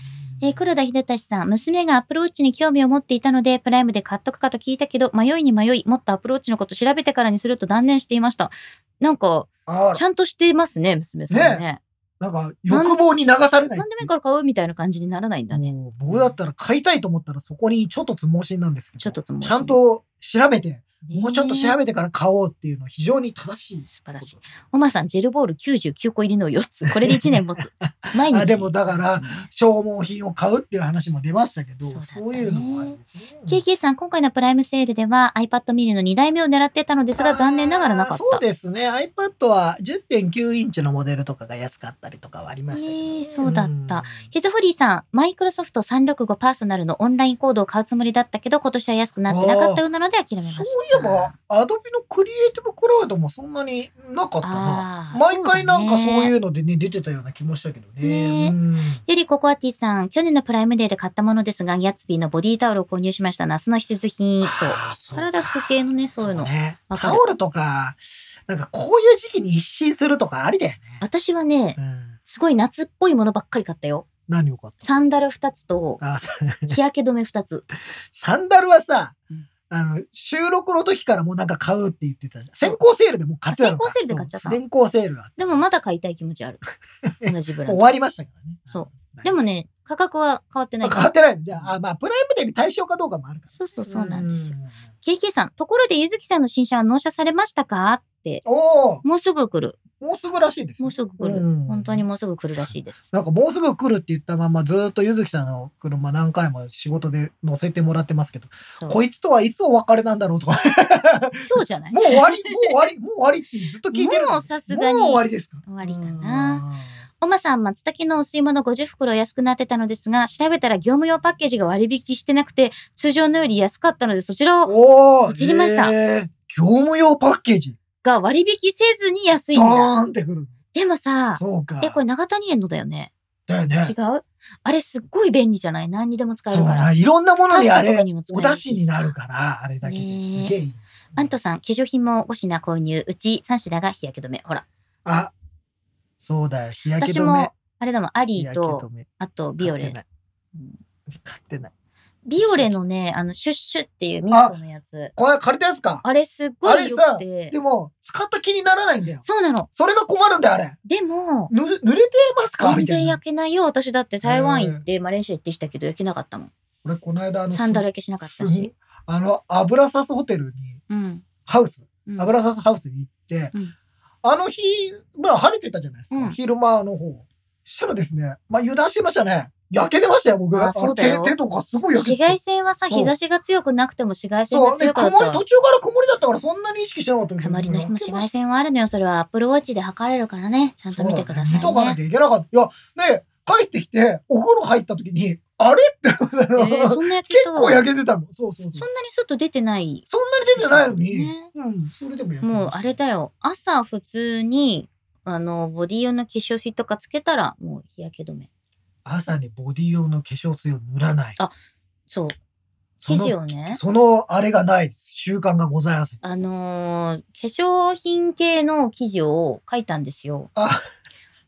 えー黒田秀俊さん、娘が Apple Watch に興味を持っていたので、プライムで買っとくかと聞いたけど、迷いに迷い、もっと Apple Watch のこと調べてからにすると断念していました。なんか、ちゃんとしてますね、娘さんね。なんか欲望に流されない。なんでもいいから買うみたいな感じにならないんだね。僕だったら買いたいと思ったらそこにちょっとつ盲信なんですけど。ちょっとつ盲信ちゃんと調べて、もうちょっと調べべてから買おうっていうのは非常に正しい。素晴らしい。おまさん、ジェルボール99個入りの4つ。これで1年持つ。毎日。あでもだからうん消耗品を買うっていう話も出ましたけど、そうねそういうのもありですね。KK さん、今回のプライムセールでは iPad mini の2代目を狙ってたのですが、残念ながらなかっあーそうた。ですね。iPad は10.9インチのモデルとかが安かったりとかはありましたけどね、そうだったヒズフリーさん、マイクロソフト365パーソナルのオンラインコードを買うつもりだったけど、今年は安くなってなかったようなので諦めました。そういえば、アドビのクリエイティブクラウドもそんなになかったな。毎回なんかそういうのでね、出てたような気もしたけどね。ねうんゆりココアティさん、去年のプライムデーで買ったものですが、ギャッツビーのボディタオルを購入しました。夏の必需品。そう。体拭く系のね、そういうの。ね。タオルとか、なんかこういう時期に一新するとかありだよね。私はねう、ん。すごい夏っぽいものばっかり買ったよ。何よかったサンダル2つと、あ日焼け止め2つ。サンダルはさうん、あの、収録の時からもうなんか買うって言ってたじゃん。先行セールでもう買ってた先行セールで買っちゃった先行セールが。でもまだ買いたい気持ちある。同じブランド。終わりましたからね。そううん。でもね、価格は変わってないあ。変わってないのじゃあ、あまあ、プライムデーに対象かどうかもあるから。そうそうそうなんですよ。う KK さん、ところでゆずきさんの新車は納車されましたかって。おお、もうすぐ来る。もうすぐらしいですよ。もうすぐ来る。うん本当にもうすぐ来るらしいです。なんかもうすぐ来るって言ったままずっとゆずきさんの車何回も仕事で乗せてもらってますけど、こいつとはいつお別れなんだろうとか、今日じゃない？もう終わり、もう終わり、もう終わりってずっと聞いてるのもうさすがにもう終わりですか？終わりかな。おまさん、松茸のお吸い物50袋安くなってたのですが、調べたら業務用パッケージが割引してなくて、通常のより安かったので、そちらを落ちましたえー業務用パッケージ、が割引せずに安いんドーだ。ンってくる。でもさ、そうか。え、これ長谷園のだよね。だよね違。う？あれすっごい便利じゃない？何にでも使えるからそうな。。いろんなものにあれお出汁になるから、あれだけですげえいい。アントさん、化粧品も5品購入。うち3品が日焼け止め。ほら。あ、そうだよ。日焼け私止めも。、あれだもん、アリーと。あとビオレ。買ってないうん買ってない。ビオレのね、あの、シュッシュっていうミストのやつ。これ借りたやつか。あれすっごい良くてで。も、使った気にならないんだよ。そうなの。それが困るんだよ、あれ。でも、ぬ、濡れてますか？全みたいな。然焼けないよ。私だって台湾行って、マレーシア行ってきたけど焼けなかったもん。俺、この間、あの、サンダル焼けしなかったすし。あの、油サスホテルに、うん。ハウス、うん油サスハウスに行って、うんあの日、まあ晴れてたじゃないですか。うん昼間の方。したらですね、まあ油断してましたね。焼けてましたよ、僕。あのそうだよ手手とかすごい焼け紫て外線はさ、そう日差しが強くなくても紫外線が強かった曇り、途中から曇りだったからそんなに意識してなかったけどたまりの日も紫外線はあるのよ。それはアップルウォッチで測れるからね。ちゃんと見てくださいそうね見とかなね。きゃいけなかった。いや、で、帰ってきて、お風呂入った時に、あれ？って、えー結構焼けてたの。そうそうそう。そんなに外出てない。そんなに出てないのに、ねうん、それでももうあれだよ。朝普通に、あの、ボディ用の化粧水とかつけたら、もう日焼け止め。朝にボディ用の化粧水を塗らない。そう。生地をね、そのあれがないです。習慣がございません。あのー化粧品系の記事を書いたんですよ。あ、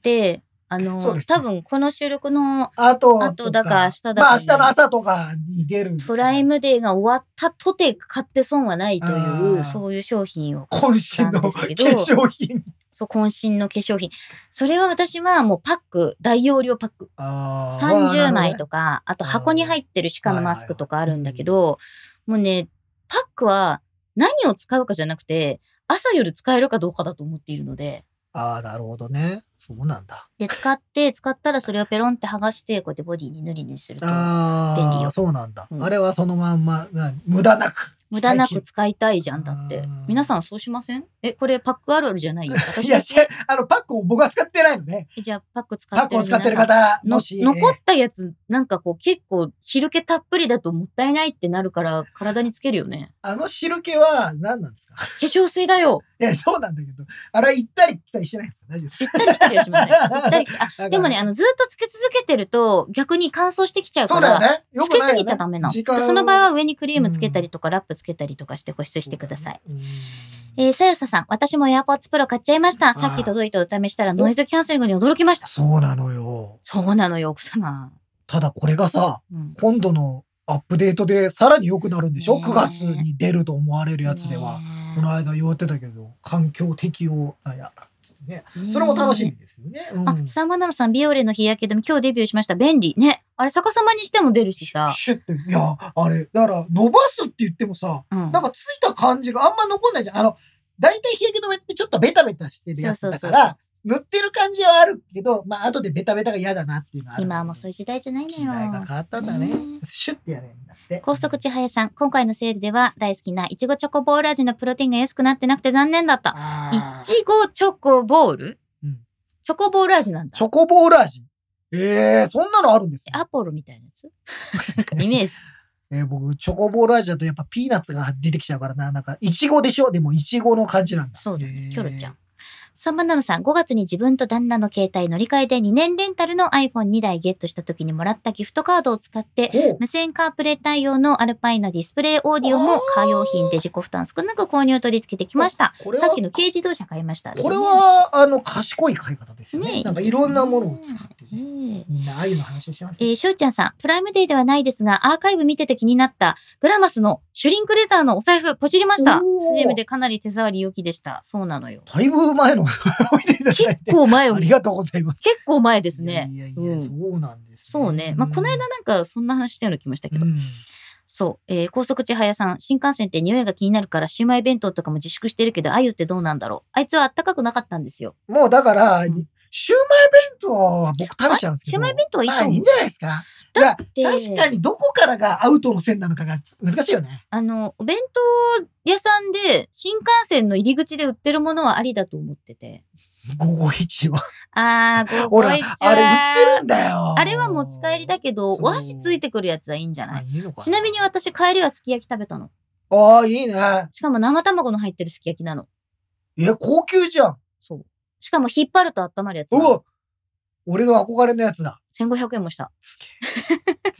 で、あのーそうです多分この収録のあと、あとだから明日だまあ明と日の朝とかに出る。プライムデーが終わったとて買って損はないといあう、ーそういう商品を、渾身の化粧品。そう、渾身の化粧品。それは私はもうパック、大容量パック。あ30枚か。とか、あと箱に入ってる歯科のマスクとかあるんだけど、もうね、パックは何を使うかじゃなくて、朝夜使えるかどうかだと思っているので、ああ、なるほどね。そうなんだ。で、使って、使ったらそれをペロンって剥がして、こうやってボディに塗りにすると、ああ、便利よそうなんだ。うんあれはそのまんま、な無駄なく。無駄なく最使いたいじゃん、だってうん。皆さんそうしません？え、これパックあるあるじゃない？私いや、あの、パックを僕は使ってないのね。えじゃあパック使パッってるクを使ってる方、のもし。残ったやつ、なんかこう結構汁気たっぷりだともったいないってなるから体につけるよね。あの汁気は何なんですか？化粧水だよ。いや、そうなんだけど、あれは行ったり来たりしてないんですか？大丈夫です行ったり来たりはしません。行ったり来 たあ、でもね、あの、ずっとつけ続けてると逆に乾燥してきちゃうから、そうだよね。よつけすぎちゃダメなの。その場合は上にクリームつけたりとか、ラップつけたりとかして保湿してください。。うんえー、さやささん、私も AirPods Pro 買っちゃいました。さっき届いたお試ししたらノイズキャンセリングに驚きました。そうなのよ。そうなのよ、奥様。ただこれがさ、うん。今度のアップデートでさらに良くなるんでしょ、ねえ ?9 月に出ると思われるやつでは。ねこの間言われてたけど、環境適応なんやなね。ねそれも楽しみですよね。うんあ、サーマナノさん、ビオレの日焼け止め、今日デビューしました。便利。ね。あれ、逆さまにしても出るしさ。シュッて、いや、あれ、だから、伸ばすって言ってもさ、うん。なんかついた感じがあんま残んないじゃん。あの、大体日焼け止めってちょっとベタベタしてるやつだかそうそうそうら、塗ってる感じはあるけど、まあ、後でベタベタが嫌だなっていうのはある。今はもうそういう時代じゃないのよ。時代が変わったんだねね。シュッてやれ。高速地林さん、今回のセールでは大好きないちごチョコボール味のプロテインが安くなってなくて残念だった。いちごチョコボール、うんチョコボール味なんだチ。ョコボール味？ええー、そんなのあるんですねアポロみたいなやつ？なんかイメージ。えー僕、チョコボール味だとやっぱピーナッツが出てきちゃうからな。なんか、いちごでしょ？でも、いちごの感じなんだ。そうだねキョロちゃん。サンバナノさん、5月に自分と旦那の携帯乗り換えで2年レンタルの iPhone2 台ゲットした時にもらったギフトカードを使って、無線カープレイ対応のアルパイナディスプレイオーディオもカー用品で自己負担少なく購入取り付けてきました。これはさっきの軽自動車買いました。これは、あの、賢い買い方ですよね。ねなんかいろんなものを使ってみんなあの話してますね。えー、しょうちゃんさん、プライムデーではないですが、アーカイブ見てて気になった、グラマスのシュリンクレザーのお財布、ポチりましたお。ー CM でかなり手触り良きでした。そうなのよ。だいぶ前の 結て。構前ありがとうございます。構前ですね。いやいやいや、うんそうなんです、そうね。まあ、この間なんかそんな話したような気もしたけど。うんそう。えー、高速地早さん、新幹線って匂いが気になるから、シウマイ弁当とかも自粛してるけど、あゆってどうなんだろう。あいつはあったかくなかったんですよ。もうだから、うんシューマイ弁当は僕食べちゃうんですけど。シウマイ弁当はいいと思うまあいいんじゃないですか。いやで確かにどこからがアウトの線なのかが難しいよね。あの、お弁当屋さんで、新幹線の入り口で売ってるものはありだと思ってて。午後一は。あー、ほら、あれ売ってるんだよ。あれは持ち帰りだけど、お箸ついてくるやつはいいんじゃない？ちなみに私、帰りはすき焼き食べたの。ああ、いいね。しかも生卵の入ってるすき焼きなの。え、高級じゃん。そう。しかも引っ張ると温まるやつ。うわ俺の憧れのやつだ。1500円もした。す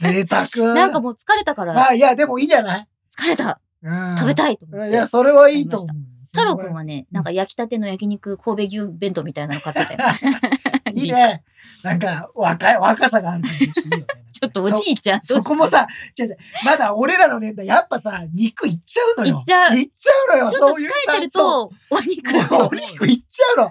げえ。贅沢。なんかもう疲れたから、まあ、いや、でもいいんじゃない？疲れたうん。食べたいと思って。いや、それはいいと思う。太郎くんはね、なんか焼きたての焼肉神戸牛弁当みたいなの買ってたよ。いいね。なんか、若い、若さがあるよね。ちょっとおじいちゃん。そそこもさ、まだ俺らの年代、やっぱさ、肉いっちゃうのよ。いっちゃういっちゃうのよ。ちょっとそういう疲れてるそと、お肉お肉いっちゃうの。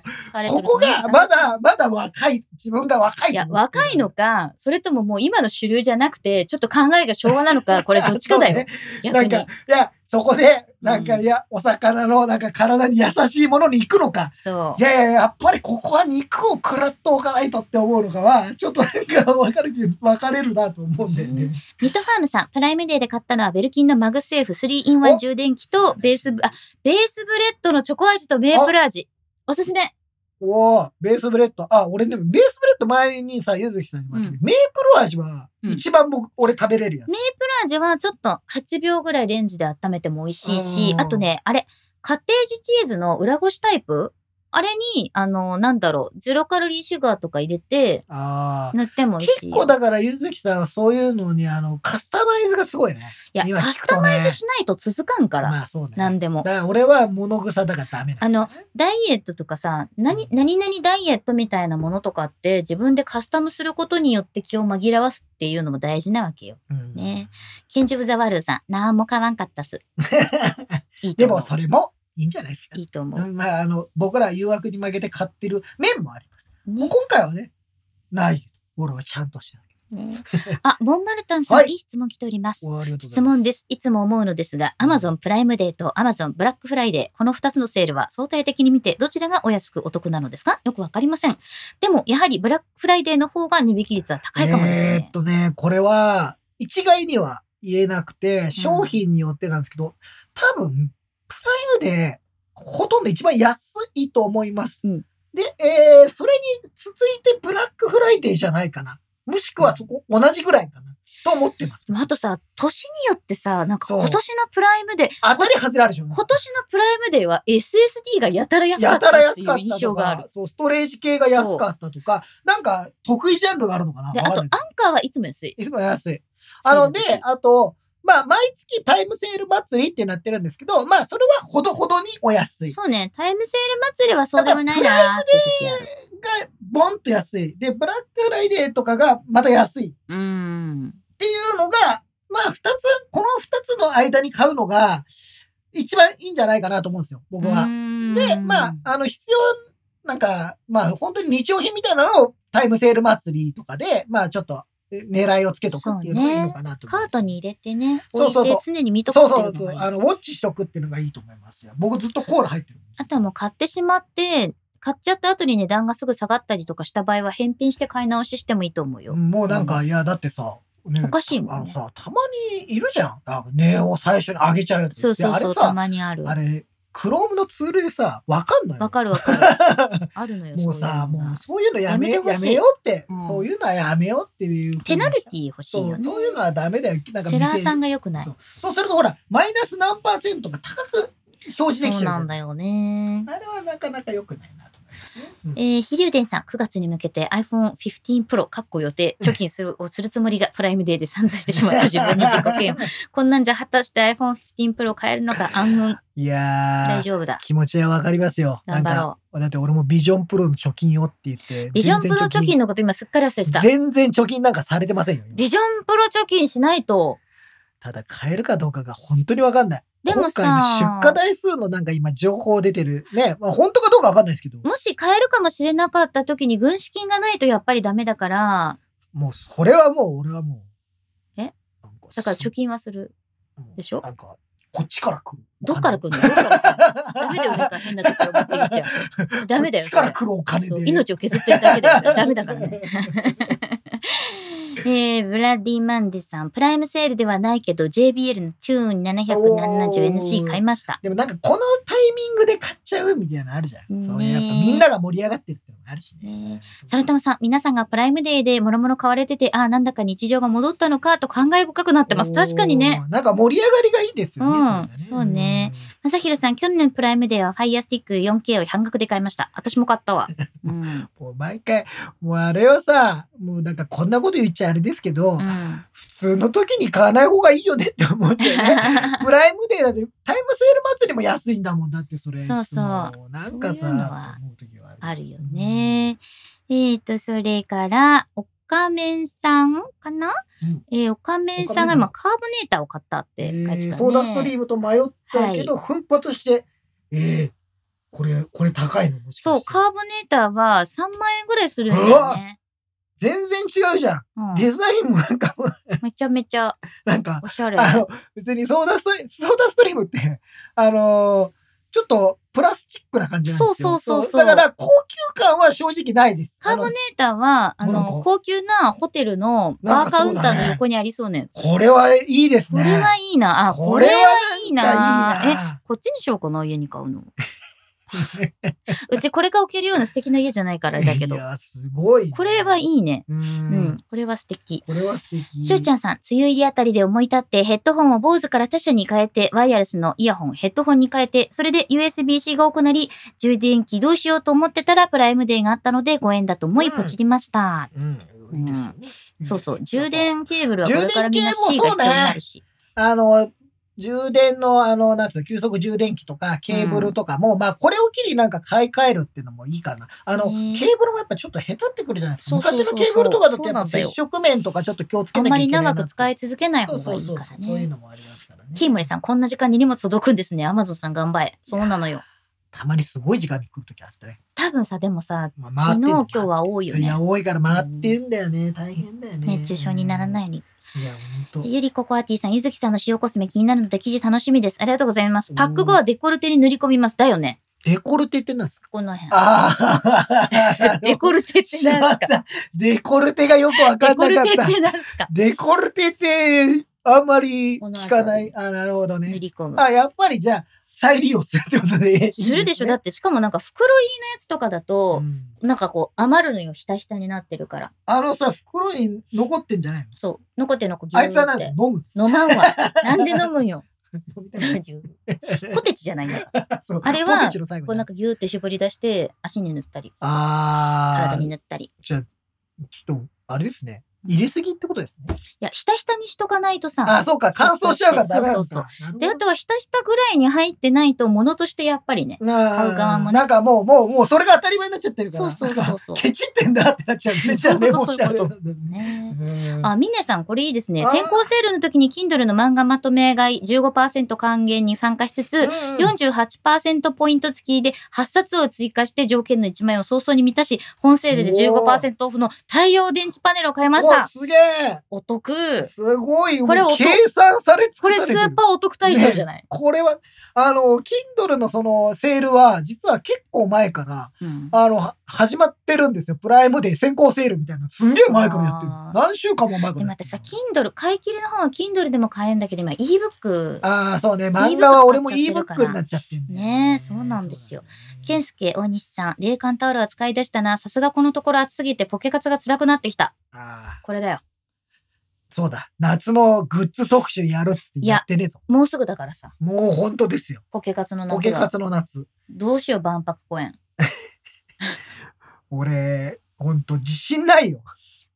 ここが、まだ、まだ若い。自分が若いいや、若いのか、それとももう今の主流じゃなくて、ちょっと考えが昭和なのか、これどっちかだよ。ね逆に。なんか、いや、そこで、なんか、うんいや、お魚の、なんか体に優しいものに行くのか。そうい。やいや、やっぱりここは肉を食らっとおかないとって思うのかは、ちょっとなんか分かるけど、分かれるなと思うんだよね。ミットファームさん、プライムデーで買ったのはベルキンのマグセーフ 3-in-1 お充電器とベースブ、あ、ベースブレッドのチョコ味とメープル味。おすすめ。おーベースブレッド。あ、俺でもベースブレッド前にさ、ゆずきさんにもらったけど、メープル味は一番僕、俺食べれるやつ。メープル味はちょっと8秒ぐらいレンジで温めても美味しいしう、んあとね、あれ、カッテージチーズの裏ごしタイプあれに、あの、なんだろう、ゼロカロリーシュガーとか入れて、ああ。塗っても美味しいよ。結構だからゆずきさんはそういうのにあの、カスタマイズがすごいね。いや、今カスタマイズしないと続かんから、まあそうね。なんでもだ。から俺は物草だからダメなあの、ダイエットとかさ、何、何々ダイエットみたいなものとかって自分でカスタムすることによって気を紛らわすっていうのも大事なわけよ。うんね建築ザワールドさん、なんも買わんかったっす。いい。でもそれもいいんじゃないですか？いいと思う。まああの、僕ら誘惑に負けて買ってる面もあります。もうね今回はね、ない俺はちゃんとしてる。ねあ、モンマルタンさん、はいいい質問来ております。質。問です。いつも思うのですが、Amazon プライムデーと Amazon ブラックフライデー、この2つのセールは相対的に見てどちらがお安くお得なのですか？よくわかりません。でも、やはりブラックフライデーの方が値引き率は高いかもですえーっね。とね、これは、一概には言えなくて、商品によってなんですけど、多分、プライムで、ほとんど一番安いと思います。うんで、えー、それに続いてブラックフライデーじゃないかな。もしくはそこ同じぐらいかな。と思ってますあとさ、年によってさ、なんか今年のプライムデー、当たり外れあるでしょ。今年のプライムデーは SSD がやたら安かやったたっていう印象があるそう、ストレージ系が安かったとか、なんか得意ジャンルがあるのかなで、あと、アンカーはいつも安い。いつも安い。あの、であと、まあ、毎月タイムセール祭りってなってるんですけど、まあ、それはほどほどにお安い。そうね、タイムセール祭りはそうでもないなーって時ある。が、ボンと安い。で、ブラックフライデーとかがまた安い。っうーん。ていうのが、まあ、二つ、この二つの間に買うのが、一番いいんじゃないかなと思うんですよ、僕は。で、まあ、あの、必要、なんか、まあ、本当に日用品みたいなのをタイムセール祭りとかで、まあ、ちょっと、え狙いをつけとくっていうのがいいのかなと思う。カートに入れてね、そうそ常に見とくっていそううそう。のがいい。あの、ウォッチしとくっていうのがいいと思いますよ。僕ずっとコーラ入ってる。あとはもう買ってしまって、買っちゃった後に値段がすぐ下がったりとかした場合は返品して買い直ししてもいいと思うよ。もうなんか、いや、だってさ、ねおかしいもんねあのさ、たまにいるじゃん。あ値を最初に上げちゃうやつ。そうそうそう、たであれさ、まにある。あれ、クロームのツールでさ、わかんないわかるわかる。あるのよ。もうさ、もうそういうのやめ、ややめようって、うんそういうのはやめようっていう。ペナルティ欲しいそう、よね。そういうのはダメだよ。なんかセラー店さんが良くないそ。うそうするとほら、マイナス何パーセントが高く表示できそうちゃう。なんだよね。あれはなかなか良くないなえー、飛龍伝さん、9月に向けて iPhone 15 Pro、かっこ予定、貯金する、をするつもりがプライムデーで散財してしまった 自分に自己嫌悪。こんなんじゃ果たして iPhone 15 Pro 買えるのか暗雲。いやー、大丈夫だ。気持ちはわかりますよ。頑張ろか、だって俺もビジョンプロの貯金をって言って。ビジョンプロ貯金ののこと今すっかり忘れてた。全然貯金なんかされてませんよ。今ビジョンプロ貯金しないと、ただ買えるかどうかが本当にわかんない。でもさ今回の出荷台数のなんか今情報出てる。ね。まあ本当かどうかわかんないですけど。もし買えるかもしれなかった時に軍資金がないとやっぱりダメだから、もうそれはもう俺はもう。え？なんかだから貯金はする。うんでしょ？なんか、こっちから来る。どっから来るのどっから来るの？ダメだよ、なんか変なところ持ってきちゃう。ダメだよ。こっちから来るお金で。命を削ってるだけだよ。ダメだからね。えー、ブラディマンデさん、プライムセールではないけど、JBL の TUNE770NC 買いました。でもなんかこのタイミングで買っちゃうみたいなのあるじゃん。ねそういうやっぱみんなが盛り上がってるあるしね。ねサルタマさん、皆さんがプライムデーで諸々買われてて、ああ、なんだか日常が戻ったのかと感慨深くなってます。確かにね。なんか盛り上がりがいいですよね。うんそそうね。まさひろさん、去年のプライムデーは Fire Stick 4K を半額で買いました。私も買ったわ。うん。うんもう毎回、もうあれはさ、もうなんかこんなこと言っちゃあれですけど、うん。普通の時に買わない方がいいよねって思っちゃうね。プライムデーだってタイムセール祭りも安いんだもんだってそれ。そうそうもなんかさ、そういう思う時はあるよね。えっ、と、それから、おかめんさんかな、うんえーおかめんさんが今カーボネーターを買ったって書いてたね。えーソーダストリームと迷ったけど、奮発して、えー、これ、これ高いのもしかそう、して。カーボネーターは3万円ぐらいするんだよね。全然違うじゃん。うん、デザインもなんか、めちゃめちゃ なんか、おしゃれ。あの、別にソーダストリーム、ソーダストリームって、あのーちょっとプラスチックな感じなんですよ。そうそうそうそうだから、高級感は正直ないです。カーボネーターは、あの、高級なホテルのバーカウンターの横にありそうなやつ。これはいいですね。これはいいな。あ、これはいいな。え、こっちにしようかな、家に買うの。うちこれが置けるような素敵な家じゃないからだけどい。や、すごいね。これはいいね。う。うんん。これは素敵。これは素敵。しゅうちゃんさん、梅雨入りあたりで思い立ってヘッドホンを坊主から他社に変えて、ワイヤレスのイヤホン、ヘッドホンに変えて、それで USB-C が多くなり、充電器どうしようと思ってたらプライムデーがあったのでご縁だと思いうんポチりました。うん。いいですよねそうそう。ん充電ケーブルはこれからみんな充 C が必要になるし。あの、充電の、あの、なんつうの、急速充電器とか、ケーブルとかも、まあ、これを機になんか買い替えるっていうのもいいかな。あの、ケーブルもやっぱちょっと下手ってくるじゃないですか。昔のケーブルとかだとやっ接触面とかちょっと気をつけあんまりなきゃいけないな長く使い続けない方がいいからそうそういうね。のもありますからね。ティーモリさん、こんな時間に荷物届くんですね。アマゾンさん頑張れ。そうなのよ。たまにすごい時間に来るときあったね。多分さ、でもさ、まあ昨日今日は多いよねいや、。多いから回ってんだよね。大変だよね。熱中症にならないように。ゆりここアーティさん、ゆずきさんの塩コスメ気になるので記事楽しみです。ありがとうございます。パック後はデコルテに塗り込みます。だよね。デコルテって何ですか？この辺。ああ デコルテって何ですか？デコルテがよくわかデんなかったコルテっ。て何ですか？デコルテって、あんまり聞かない。あ、なるほどね。塗り込む。あ、やっぱりじゃあ、再利用するってことで。するでしょだっってしかもなんか袋入りのやつとかだと、なんかこう余るのよ。ひたひたになってるから。あのさ、袋に残ってんじゃないの？そう。残って残ギューあいつはなんで飲む飲まんわ。なんで飲むんよ？ポテチじゃないんだから。あれはこうなんかギューって絞り出して、足に塗ったり、あ体にー、塗ったり。じゃあ、ちょっと、あれですね。入れすぎってことですね。いや、ひたひたにしとかないとさ。あ、そうか、乾燥しちゃうからダメ。そうそうなるほどで、あとはひたひたぐらいに入ってないと、ものとしてやっぱりね。買買う側もねなんかもう、もう、もうそれが当たり前になっちゃってるから。そうそうそうそうケチってんだってなっちゃうね。じゃあそういうねうんあ、ミネさん、これいいですね。先行セールの時に Kindle の漫画まとめ買い15%還元に参加しつつ、うん48%ポイント付きで8冊を追加して条件の1万円を早々に満たし、本セールで15%オフの太陽電池パネルを買いました。すげえお得。すごい。これ計算され尽これスーパーお得対象じゃない、これは、あの、Kindle のそのセールは、実は結構前から、うんあの、は始まってるんですよ。プライムデー先行セールみたいな。すんげえ前からやってる何週間も前からでも私さ。Kindle、買い切りの本は Kindle でも買えるんだけど、今 ebook。ああ、そうね。漫画は俺も ebook になっちゃってんだよねえそうなんですよ。健介、大西さん、冷感タオルは使い出したな。さすがこのところ暑すぎてポケカツが辛くなってきた。ああ、これだよ。そうだ。夏のグッズ特集やるっつってやってねえぞ。もうすぐだからさ、もう本当ですよ。ポケカツのポケカ。ツの夏。どうしよう、万博公演。俺、本当自信ないよ。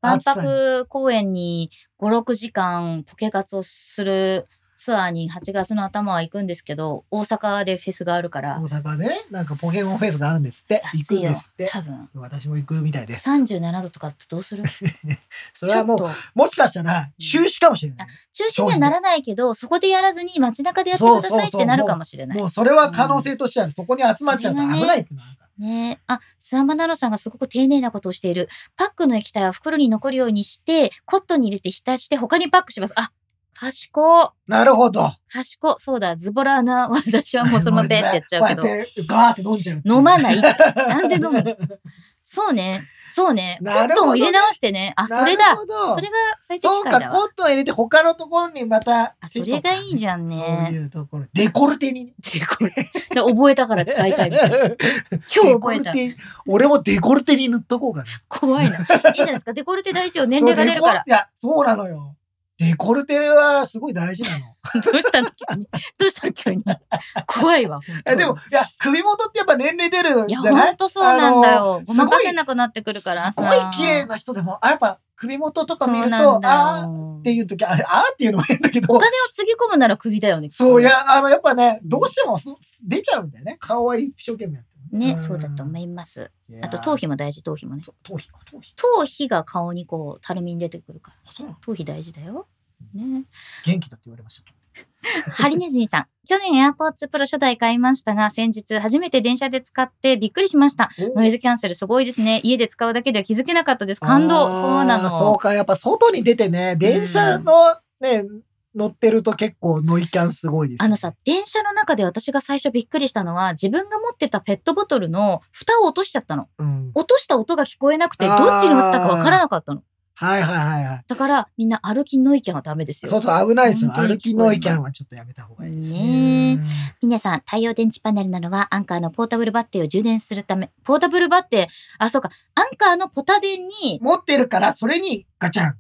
万博公演に5、6時間ポケカツをするツアーに8月の頭は行くんですけど、大阪でフェスがあるから大、阪ね、なんかポケモンフェスがあるんですって。行くん暑いよですって。多分。私も行くみたいです。37度とかってどうする？それはもうちょ、っともしかしたら中止かもしれない。中止にはならないけど、そこでやらずに街中でやってくださいってなるかもしれない。もうそれは可能性としてある。そこに集まっちゃうと危ないってのはあるからねえ。あ、スワマナロさんがすごく丁寧なことをしている。パックの液体は袋に残るようにして、コットンに入れて浸して他にパックします。あ、賢なるほど。賢そうだ、ズボラーな 私はもうそのままペってやっちゃうけどこ。うやってガーって飲んじゃう。飲まない なんで飲む？そうね。そうね。コットンを入れ直してね。あ、それだ。それが最適そうか。コットン入れて他のところにまた。あそれがいいじゃんねそういうところ。デコルテにね。でこれで覚えたから使いたいみたいな。今日覚えた。デコルテ俺もデコルテに塗っとこうかな。怖いな。いいじゃないですか。デコルテ大事よ。年齢が出るから。いや、そうなのよ。デコルテはすごい大事なの。どうしたの急に？どうしたの急に？怖いわ。えでも、いや、首元ってやっぱ年齢出るんいや、じゃない？ほんとそうなんだあよの。ごまかせなくなってくるからすごい綺麗な人でも、あ、やっぱ首元とか見ると、あーっていう時、あれ、あーっていうのも変だけどお金を、つぎ込むなら首だよね。そう、いや、あの、やっぱね、どうしてもそ出ちゃうんだよね。顔は一生懸命やってるね、そうだと思います。あと、頭皮も大事、頭皮もね。頭皮、頭皮。頭皮が顔にこう、たるみに出てくるから。頭皮大事だよ。ね。元気だって言われました。ハリネズミさん。去年 AirPods Pro 初代買いましたが、先日初めて電車で使ってびっくりしました。ノイズキャンセルすごいですね。家で使うだけでは気づけなかったです。感動。そうなそうの。か、やっぱ外に出てね、電車のね、乗ってると結構ノイキャンすごいです、あのさ、、電車の中で私が最初びっくりしたのは、自分が持ってたペットボトルの蓋を落としちゃったの。うん。落とした音が聞こえなくて、どっちに落ちたかわからなかったの。はいはいはいはい。だから、みんな歩きノイキャンはダメですよ。そうそう、危ないですよ。歩きノイキャンはちょっとやめた方がいいですねね。皆さん、太陽電池パネルなどは、アンカーのポータブルバッテリーを充電するため、ポータブルバッテリー、あ、そうか、アンカーのポタ電に、持ってるから、それにガチャン。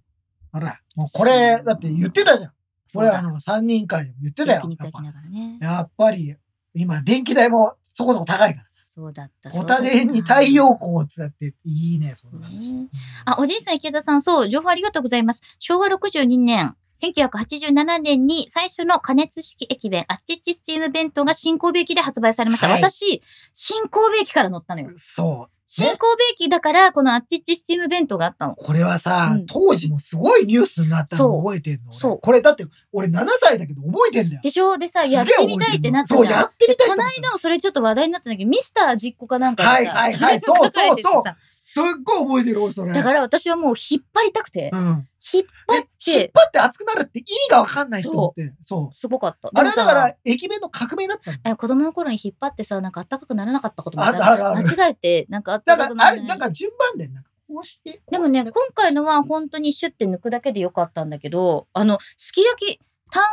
ほら、もうこれ、だって言ってたじゃん。これあの、三人会でも言ってたよ焼。肉焼きやっぱながらね。やっぱり、今、電気代もそこそこ高いからさ。そうだった。ホタテに太陽光を使って、いいね、その話。ねあ、おじいさん池田さん、そう、情報ありがとうございます。昭和62年、1987年に最初の加熱式駅弁、あっちっちスチーム弁当が新神戸駅で発売されました。はい私、新神戸駅から乗ったのよ。そう。新神戸駅だから、このあっちっちスチーム弁当があったの。これはさ、うん。当時もすごいニュースになったの覚えてんの俺。そう。これだって、俺7歳だけど覚えてんだよ。でしょ？でさ、やってみたいってなった。そうやってみたいこの間もそれちょっと話題になったんだけど、ミスター実行かなんかはいはいはい。それが書かれててさ。そうそう。すっごい覚えてる、俺それ。だから私はもう引っ張りたくて、うん。引っ張っ引て、っ張って熱くなるって意味がわかんないと思って。そう。すごかった。あれだから、駅弁の革命だったの。え子供の頃に引っ張ってさ、なんか暖かくならなかったこともあるあるある間違えて、なんかあれ、暖かくならない。なんか順番で、なんかこうして。でもね、今回のは本当にシュッて抜くだけでよかったんだけど、あの、すき焼き、タン、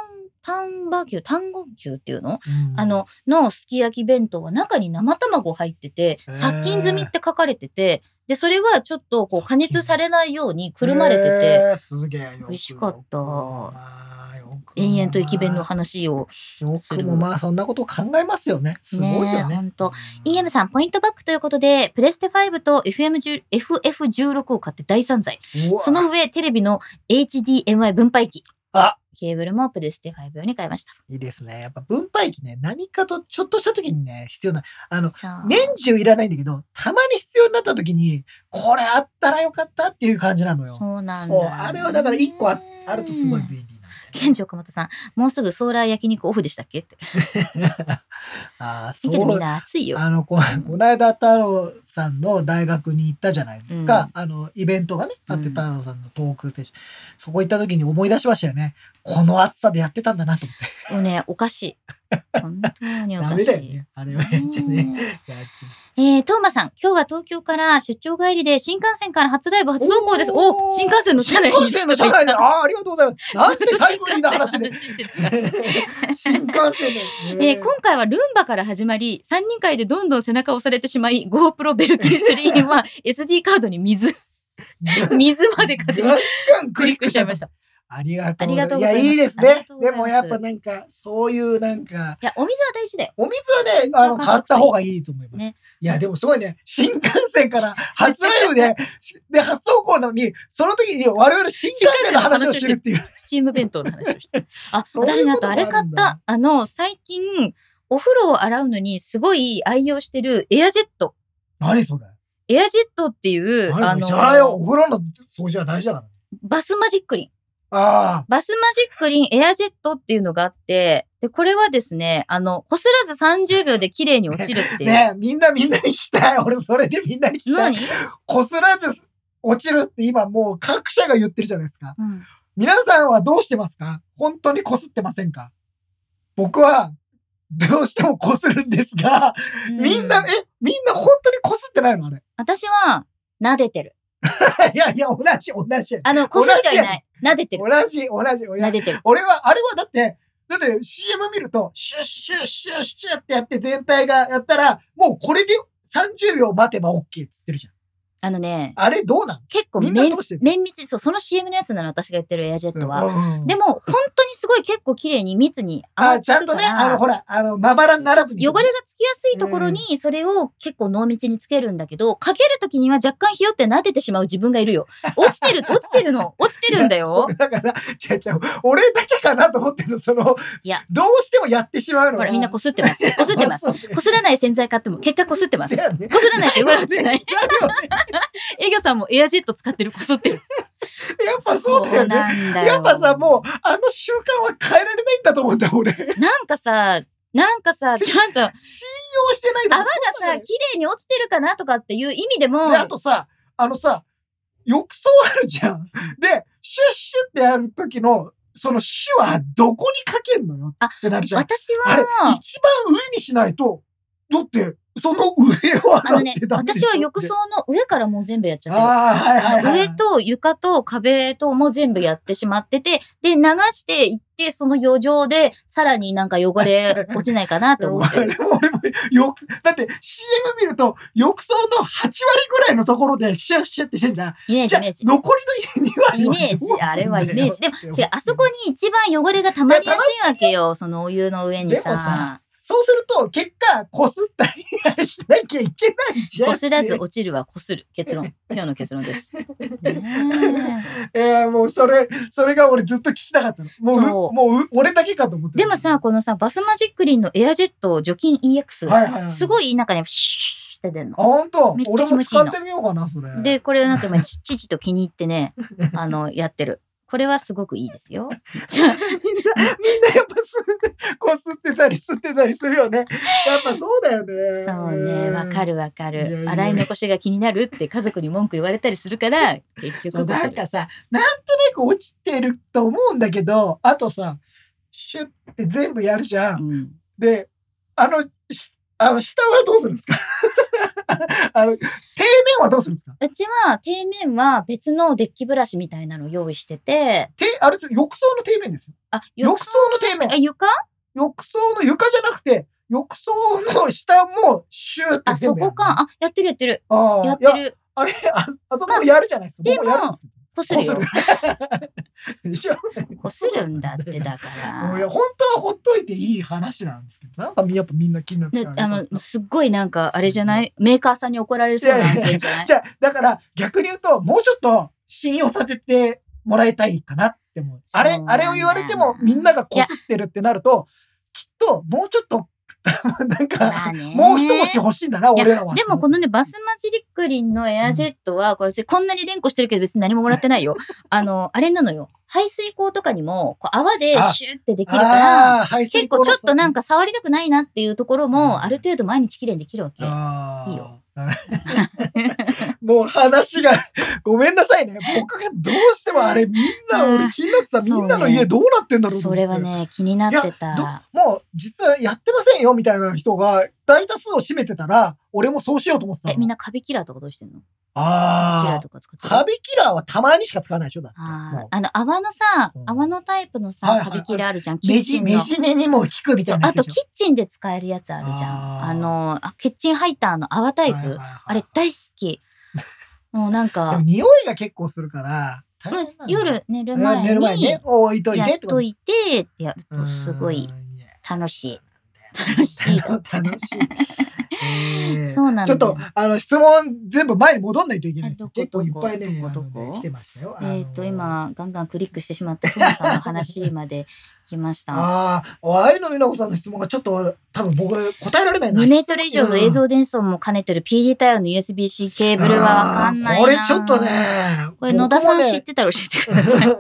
丹波牛、丹後牛っていうの？うんあ、の、のすき焼き弁当は中に生卵入ってて、殺菌済みって書かれてて、で、それはちょっとこう加熱されないようにくるまれてて。すげえ。美味しかった延々と駅弁の話を。よくもまあそんなことを考えますよね。すごいよね。ね EM さん、ポイントバックということで、プレステ5と FM10 FF16 を買って大散財。その上、テレビの HDMI 分配器。あケーブルもプレステ5用に買いました。いいですね。やっぱ分配器ね、何かとちょっとした時にね、必要な。あの、年中いらないんだけど、たまに必要になった時に、これあったらよかったっていう感じなのよ。そうなんだ、そうあれはだから一個ああるとすごい便利なんだよねケンジ岡本さん、もうすぐソーラー焼肉オフでしたっけって。ああ、そ見てるみんう。な熱いよ。あの、ここの間太郎さんの大学に行ったじゃないですか。あの、イベントがね、あってうん太郎さんのトークステーション。そこ行った時に思い出しましたよね。この暑さでやってたんだなと思って。もうね、おかしい。本当におダかしい。メだよね。あれはゃね。やえー、トーマさん、今日は東京から出張帰りで新幹線から初ライブ初投稿です。お新幹線の車内に新幹線の車内で、ああ、ありがとうございます。なんてタイムリーな話で。新幹線で。えー今回はルンバから始まり、3人会でどんどん背中を押されてしまい、GoPro ベルキン3は SD カードに水、水までかけガンガンクリックしちゃいました。いありがとういますや、いいですねでもやっぱなんか、そういうなんか、や、お水は大事だよ。お水はね、あの、買った方がいいと思います。ねいや、でもすごいね、新幹線から初ライブで、で、初投稿なのに、その時に我々新幹線の話をしてるっていう。スチーム弁当の話をして。あ、私ね、あことあれ買った。あの、最近、お風呂を洗うのにすごい愛用してるエアジェット。何それ？エアジェットっていう、あ何それ？知らないよ。おの、風呂の掃除は大事だから。バスマジックリン。あバスマジックリンエアジェットっていうのがあって、で、これはですね、あの、こすらず30秒で綺麗に落ちるってあ。いう。ねみんなみんなに聞きたい。俺それでみんなに聞きたい。何、こすらず落ちるって今もう各社が言ってるじゃないですか。うん、皆さんはどうしてますか？本当にこすってませんか？僕は、どうしてもこするんですが、みんな、うえ、みんな本当にこすってないの？あれ。私は、撫でてる。いやいや、同じ、同じ。あの、こすってはいない。撫でてる。同じ、同じ。撫でてる。俺は、あれはだって、だって CM 見ると、シュッシュッシュッシュッってやって全体がやったら、もうこれで30秒待てば OK っつってるじゃん。あのね、あれどうなの結構みんな綿どうしてる綿密、そう、その CM のやつなの、私が言ってるエアジェットは。うんでも、本当にすごい結構綺麗に密にあ、ちゃんとね、あの、ほら、あの、まばらにならずに。汚れがつきやすいところに、それを結構濃密につけるんだけど、かけるときには若干ひよって撫でてしまう自分がいるよ。落ちてる、落ちてるの、落ちてるんだよ俺。だから、違う違う、俺だけかなと思ってるの、その、いやどうしてもやってしまうのがほら、みんなこすってます。こすってます。す。こすらない洗剤買っても、結果こすってます。こすらないと汚れ落ちない。営業さんもエアジェット使ってる、こすってる。やっぱそうだよね。よ。やっぱさ、もう、あの習慣は変えられないんだと思うんだ、俺。信なんかさ、なんかさ、ちゃんと泡が用してないさ、綺麗に落ちてるかなとかっていう意味でも、で、あとさ、あのさ、浴槽あるじゃん。で、シュッシュってやるときの、そのシュはどこにかけんのよあってなるじゃん。私は、一番上にしないと、だって、その上はあのね私は浴槽の上からもう全部やっちゃってる。はいはいはい。上と床と壁とも全部やってしまってて、で、流していって、その余剰で、さらになんか汚れ 落ちないかなって思って俺る。も俺もよく、だって CM 見ると、浴槽の8割ぐらいのところでシャッシャッってしてんじゃん。イメージ、イメージ。残りの2割はイメージあれはイメージでも違う、あそこに一番汚れが溜まりやすいわけよ。そのお湯の上にさ。そうすると、結果、こすったりしなきゃいけないじゃん。こすらず落ちるはこする。結論。今日の結論です。ねええー、もうそれ、それが俺ずっと聞きたかったの。もう、そうもう、俺だけかと思ってでもさ、、このさ、バスマジックリンのエアジェット除菌 EX、はいはいはいすごいなんかね、シューって出るのあ、。本当？めっちゃ俺も気持ちいいの使ってみようかな、それ。で、これなんか今、ち父と気に入ってね、あの、やってる。これはすごくいいですよ。じゃあみんな、みんなやっぱすこすってたり吸ってたりするよね。やっぱそうだよね。そうね、わかる。るわかいやいやる。洗い残しが気になるって家族に文句言われたりするから、結そう、局。なんかさ、なんとなく落ちてると思うんだけど、あとさ、シュッて全部やるじゃん。うんで、あの、しあの、下はどうするんですか？あの、底面はどうするんですか？うちは底面は別のデッキブラシみたいなのを用意してて、てあれ、浴槽の底面ですよ。あ、浴槽の底面あ。床？浴槽の床じゃなくて、浴槽の下もシューってあ、そこか。あ、やってるやってる。ああやってる。あれ、ああそこもやるじゃないですか。でも僕やるんですこするよ。こするんだって、だかいや、ら。本当はほっといていい話なんですけど、なんかみやっぱみんな気になってであの、すっごいなんか、あれじゃないメーカーさんに怒られそうな案件じゃない？じゃあ、だから逆に言うと、もうちょっと信用させてもらいたいかなって思う。あれそうなんだあれを言われてもみんながこすってるってなると、きっともうちょっと、なんか、まあねもう一押し欲しいんだな、俺らは。でもこのね、バスマジリックリンのエアジェットは、これこんなに連呼してるけど別に何ももらってないよ。あの、あれなのよ。排水口とかにも、こう泡でシューってできるから、結構ちょっとなんか、か触りたくないなっていうところうんも、ある程度毎日綺麗にできるわけ。いいよ。もう話が、ごめんなさいね。僕がどうしてもあれみんな、うん俺気になってた。みんなの家どうなってんだろうとそれはね、気になってた。どもう、実はやってませんよ、みたいな人が大多数を占めてたら、俺もそうしようと思ってたの。え、みんなカビキラーとかどうしてんのあーとか使ってあ。るカビキラーはたまにしか使わないでしょだって。あの、泡のさうん、泡のタイプのさ、カビキラーあるじゃん。キッチンのメジネにも効くみたいなあと。キッチンで使えるやつあるじゃん。あの、あキッチンハイターの泡タイプ。あれ大好き。もうなんでかも、匂いが結構するから、夜寝るうん前寝る前に置いといてやっといてってやるとすごい楽しい。楽しい。楽しい。えーそうなんちょっと、あの、質問全部前に戻んないといけないです結構いっぱいね、来てましたよ。えっと。今、ガンガンクリックしてしまったふまさんの話まで来ました。ああ、あゆのみなこさんの質問がちょっと、多分僕答えられないな。2メートル以上の映像伝送も兼ねてる PD 対応の USB-C ケーブルはわかんないこれちょっと。ね。これ野田さん知っ僕てたら教えてください。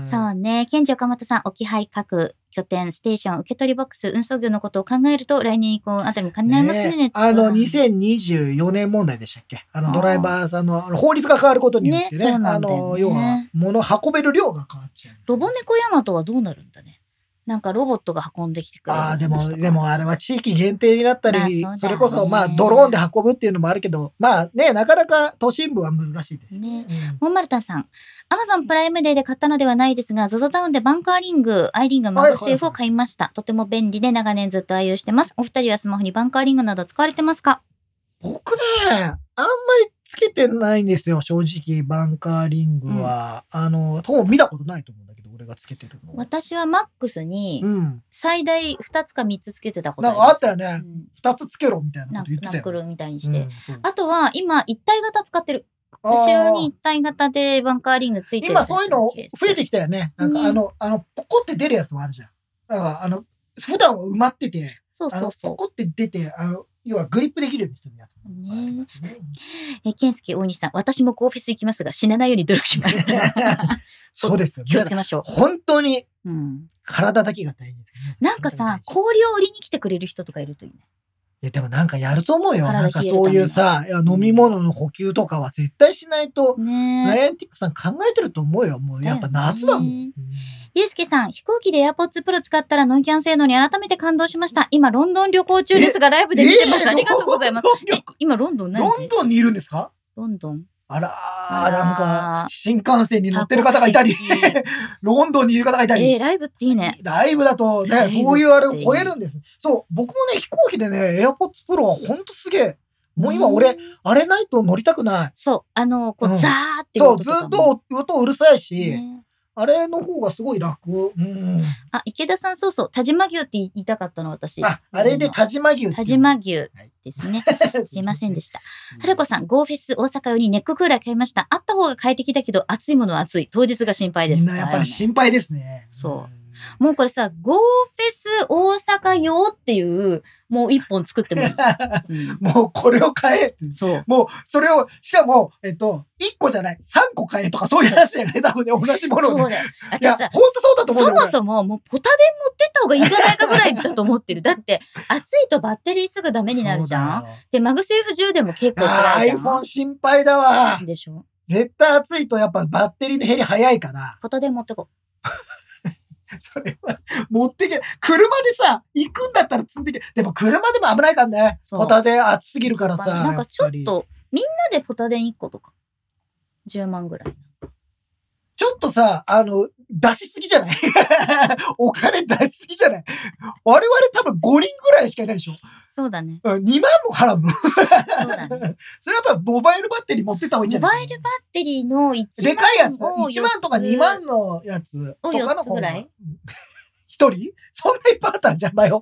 そうね。ケンジ岡本さん、置き配各拠点、ステーション、受け取りボックス、運送業のことを考えると、来年以降あたりも金になりますね。ねあの、2024年問題でしたっけ？あの、ドライバーさんの法律が変わることによってね、ねそうなあの、要は、物運べる量が変わっちゃう。ロボネコヤマトはどうなるんだね。なんかロボットが運んできてくれるああ、でも、でもあれは地域限定になったり、まあそそれこそ、まあ、ドローンで運ぶっていうのもあるけど、まあね、なかなか都心部は難しいです。ね。うんモンマルタンさん、アマゾンプライムデーで買ったのではないですが、ZOZO タウンでバンカーリング、アイリング、マグセーフを買いました。とても便利で長年ずっと愛用してます。お二人はスマホにバンカーリングなど使われてますか？僕ね、あんまりつけてないんですよ、正直、バンカーリングは。あの、ほぼ見たことないと思うんだけど、俺がつけてるの。私はマックスにうん。最大2つか3つつけてたことなんかあったよね。ね。うん二つつけろみたいなナこと言ってたよ。ナックルみたいにして。うんあとは今一体型使ってる。後ろに一体型でバンカーリングついてる。今そういうの増えてきたよね。なんかねあの、あの、ポコって出るやつもあるじゃん。だから、あの、普段は埋まってて、そうそうそポコって出て、あの、要はグリップできるようにするやつね。う。え、ケンスケ大西さん、私もゴーフェス行きますが、死なないように努力します。そうですよ。気をつけましょ本当にう。うん。体だけが大事ね。なんかさ、氷を売りに来てくれる人とかいるといいね。いや、でもなんかやると思うよ。体なんかそういうさ、いや飲み物の補給とかは絶対しないと、ねナイアンティックさん考えてると思うよ。もうやっぱ夏だもん。だよねゆうすけさん、飛行機で AirPods Pro 使ったらノンキャン性能に改めて感動しました。今、ロンドン旅行中ですが、ライブで見てます。えありがとうございます。え、今、ロンドン何ロ時ンドンにいるんですか？ロンドンあらー、なんか、新幹線に乗ってる方がいたり、ロンドンにいる方がいたり。えー、ライブっていいね。ライブだとね、そういうあれを超えるんです。そう、僕もね、飛行機でね、AirPods Pro はほんとすげえ。もう今俺、んあれないと乗りたくない。そう、あの、こう、うんザーってそう、ずっと音うるさいし、ねあれの方がすごい楽。うん。あ、池田さん、そうそう、田島牛って言いたかったの、私。あ、あれで田島牛田島牛ですね。すいませんでした。はるこさん、ゴーフェス大阪よりネッククーラー買いました。あった方が快適だけど、暑いものは暑い。当日が心配です。やっぱり心配ですね。そうもうこれさ、ゴーフェス大阪用っていう、もう一本作ってもいい。う んもうこれを買え。そう。もう、それを、しかも、えっと、1個じゃない、3個買えとかそういう話だよね、多分ね、同じものをね。そうだよ。あいや、ほ、んとそうだと思うそもそも、もうポタ電持ってった方がいいんじゃないかぐらいだと思ってる。だって、暑いとバッテリーすぐダメになるじゃん。で、マグセーフ充電も結構あ辛いじゃ iPhone 心配だわん。。でしょ絶対暑いとやっぱバッテリーの減り早いから。ポタ電持ってこ それは、持ってけ、車でさ、行くんだったら積んでけ。でも車でも危ないからね。そうホタで暑すぎるからう。さ。なんかちょっと、みんなでポタ電1個とか。10万ぐらい。ちょっとさ、あの、出しすぎじゃない？お金出しすぎじゃない？我々多分5人ぐらいしかいないでしょ？そうだね。うん ?2 万も払うの？そうだね。それやっぱモバイルバッテリー持ってった方がいいんじゃない？モバイルバッテリーの1万でかいやつを ?1 万とか2万のやつとかのを四つぐらい？一人？そんないっぱいあったら邪魔よ？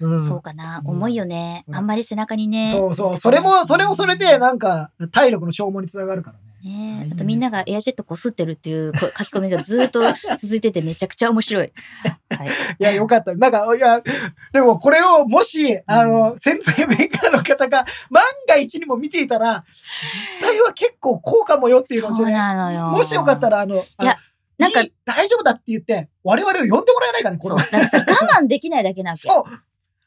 うんそうかな。うん重いよね。うんあんまり背中にね。そうそう。それも、それもそれで、なんか、体力の消耗につながるからね。ねあとみんながエアジェットこすってるっていうこ 書き込みがずっと続いててめちゃくちゃ面白い。はい。いや、よかった。なんか、いや、でもこれをもし、あの、潜在メーカーの方が万が一にも見ていたら、実態は結構高かもよっていうのをそうね、なのよ。もしよかったら、あの、いやなんか大丈夫だって言って、我々を呼んでもらえないかね、こ。れ 我慢できないだけなわけ。そう。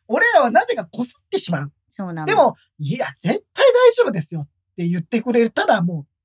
俺らはなぜかこすってしまう。そうなの。で、も、いや、絶対大丈夫ですよって言ってくれたらもう、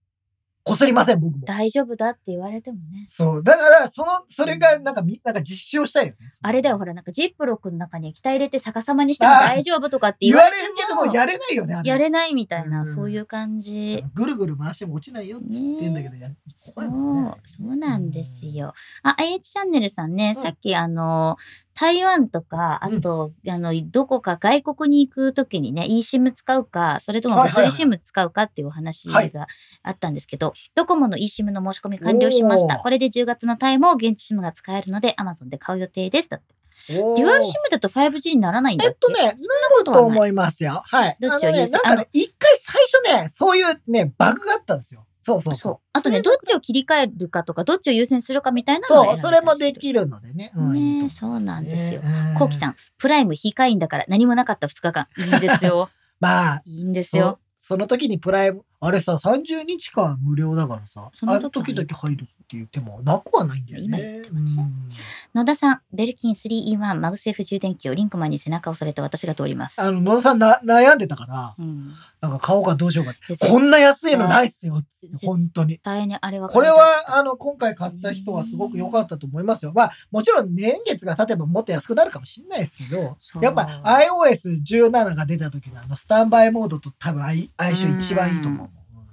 こすりません、僕も。大丈夫だって言われてもね。そう。だから、その、それが、なんか、み、なんか実施をしたいよね。あれだよ、ほら、なんかジップロックの中に液体入れて逆さまにしても大丈夫とかって言言われてわれるけども、やれないよね。やれないみたいな、うんそういう感じ。ぐるぐる回しても落ちないよっつってんだけど、や、怖いもんねそう、そうなんですよ。あ、IH チャンネルさんね、うんさっきあの、台湾とか、あと、あの、どこか外国に行くときにね、eSIM 使うか、それとも物理はいはいはい SIM 使うかっていうお話はいがあったんですけど、ドコモの eSIM の申し込み完了しました。これで10月のタイも現地 SIM が使えるので、Amazon で買う予定です。だって。デュアル SIM だと 5G にならないんだっけ？えっとね、そんなこと思いますよ。はい。どっちをあのね優先なんかね、一回最初ね、そういうね、バグがあったんですよ。そうそうそう。あとね、どっちを切り替えるかとか、どっちを優先するかみたいなのそう、それもできるのでね。うんねそうなんですよ。ねコウキさん、プライム非会員だから何もなかった2日間。いいんですよ。まあ、いいんですよ。その時にプライム、あれさ、30日間無料だからさ、そのあの時時だけ入るって言ってもなくはないんだよね。今言ってうん野田さん、ベルキン 3E1 マグセーフ充電器をリンクマンに背中を押されて私が通ります。あの、野田さんな悩んでたから、うん。なんか買おうかどうしようかって。でこんな安いのないっすよ。絶本当に。対ね、あれはこれは、あの、今回買った人はすごく良かったと思いますよ。まあ、もちろん年月が経てばもっと安くなるかもしれないですけどそ、うやっぱ iOS17 が出た時のあの、スタンバイモードと多分相相性一番いいと思う。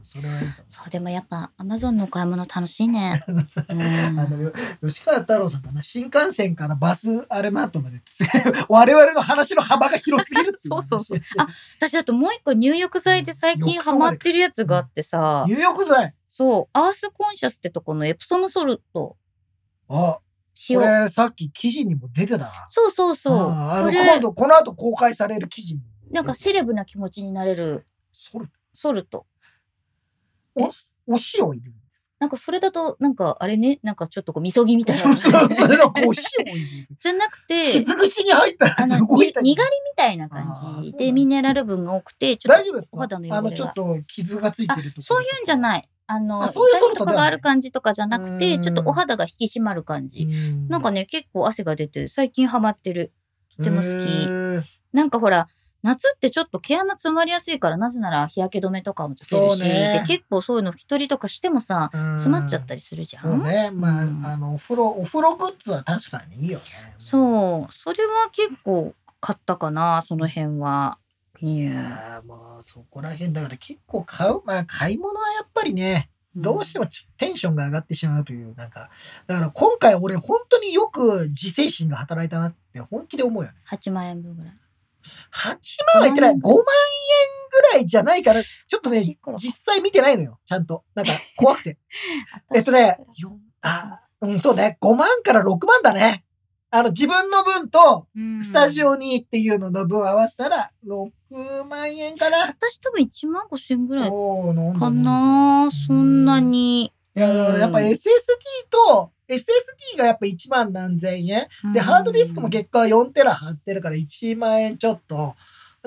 うんそれはいいと思う。そう、でもやっぱ Amazon のお買い物楽しいね。あの吉川太郎さんかな、新幹線からバスアルマートまで、我々の話の幅が広すぎる そうそうそうあ私だともう一個入浴剤で最近ハマってるやつがあってさ、入浴剤。そう、アースコンシャスってとこのエプソムソルト、あ、塩こ。れさっき記事にも出てたな。そうそうそう。ああの、今度、この後公開される記事に。なんかセレブな気持ちになれるそれ、ソルト。お、お塩入れるんですなんかそれだと、なんかあれね、なんかちょっとこう、みそぎみたい そうそう、な。それなんかお塩入れる。じゃなくて、傷口に入ったあらすの、ごい痛い。ににがりみたいな感じで、ミネラル分が多くて、ちょっと大丈夫ですか？お肌の汚れがあの、ちょっと傷がついてるとそういうんじゃい。ない。あの、あそういうとかがある感じとかじゃなくて、うんちょっとお肌が引き締まる感じ。なんかね、ね、結構汗が出て、最近ハマってる。とても好きなんかほら、夏ってちょっと毛穴詰まりやすいから、なぜなら日焼け止めとかもつけるし、ねで結構そういうの拭き取りとかしてもさ、詰まっちゃったりりするじゃん。そうね。まあ、うんあの、お風呂、お風呂グッズは確かにいいよね。そう。それは結構買ったかな、その辺は。いやーもうそこら辺だから結構買う、まあ買い物はやっぱりね、どうしてもテンションが上がってしまうという、なんか、だから今回俺本当によく自制心が働いたなって本気で思うよね。8万円分ぐらい。8万は言ってない。5万円ぐらいじゃないから、ちょっとね実際見てないのよ。ちゃんと。なんか怖くて。えっとね、よあ、うん、そうね。5万から6万だね。あの、自分の分と、うんスタジオにっていうのの分合わせたら、6万円かな。私多分1万5千円ぐらいかなそんな。に。いや、だからやっぱうん SSD と、SSD がやっぱ1万何千円。で、ハードディスクも結果4テラ貼ってるから1万円ちょっと。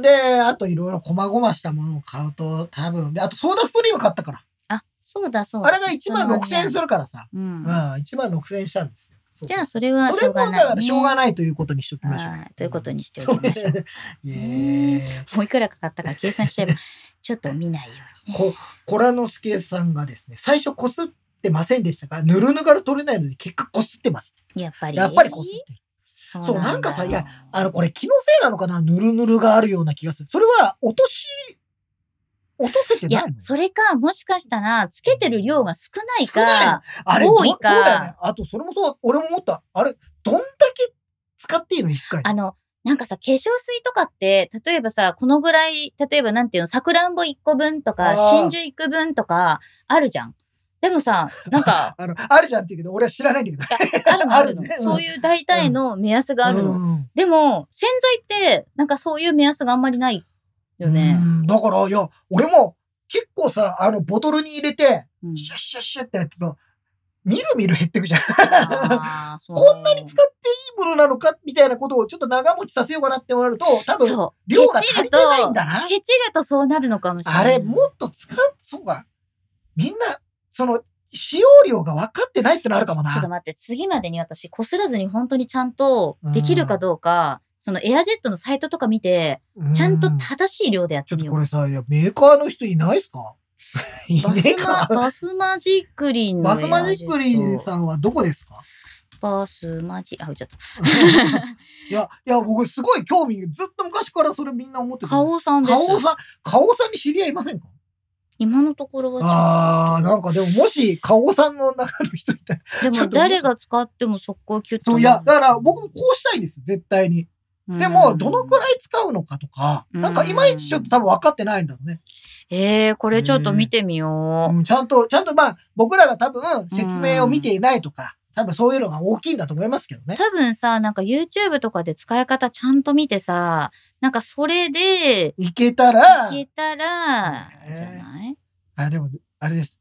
で、あといろいろ細々したものを買うと多分。で、あとソーダストリーム買ったから。あ、そうだそうだ。あれが1万6千円するからさ。うんうん、1万6千円したんですよ。じゃあそれはそれもしょうがない、ね。だからしょうがないということにしときましょう。はいということにしておきましょう。もういくらかかったか計算しちゃえば、ちょっと見ないようにね。こ、コラノスケさんがですね、最初こすってませんでしたが、ぬるぬがら取れないのに結果こすってます。やっぱり？やっぱりこすってる。そうだなんかさいや、あの、これ気のせいなのかな？ぬるぬるがあるような気がする。それは落とし、落とせていやないの、それか、もしかしたら、つけてる量が少ない少ないあれ、ど多いかそうだよね。あと、それもそう、俺も思った。あれ、どんだけ使っていいの？一回。あの、なんかさ、化粧水とかって、例えばさ、このぐらい、例えばなんていうの、さくらんぼ1個分とか、真珠1個分とか、あるじゃん。でもさ、なんか、あの、あるじゃんって言うけど、俺は知らないんだけど。あるのあるの ねうんそういう大体の目安があるの。うんでも、洗剤って、なんかそういう目安があんまりないよねう。んだから、いや、俺も結構さ、あの、ボトルに入れて、うんシャッシャッシャッってやってたみるみる減ってくじゃん。こんなに使っていいものなのかみたいなことをちょっと長持ちさせようかなって思うと、多分。量が足りてないんだな。ケチるとそうなるのかもしれない。あれ、もっと使う、そうか。みんな、その、使用量が分かってないってのあるかもな。ちょっと待って、次までに私、こすらずに本当にちゃんとできるかどうか、そのエアジェットのサイトとか見て、うちゃんと正しい量でやっちょてみよう。っとこれさ、いや、メーカーの人いないっすか？いバねえか？バスマジックリンのバスマジックリンん。さんはどこですか？バスマジ、あ、言っちゃった。いや、いや、僕すごい興味、ずっと昔からそれみんな思ってた。花王さんです。花王さん、花王さんに知り合いいませんか？今のところはあー、なんかでももし、花王さんの中の人いたら、でも誰が使っても速攻キュッとそう、いや、だから僕もこうしたいんですよ、絶対に。でも、どのくらい使うのかとか、うんなんかいまいちちょっと多分分かってないんだろうね。ええー、これちょっと見てみよう。うん、ちゃんと、ちゃんとまあ、僕らが多分説明を見ていないとか、多分そういうのが大きいんだと思いますけどね。多分さ、なんか YouTube とかで使い方ちゃんと見てさ、なんかそれで、いけたら、いけたら、ねじゃない？あ、でも、あれです。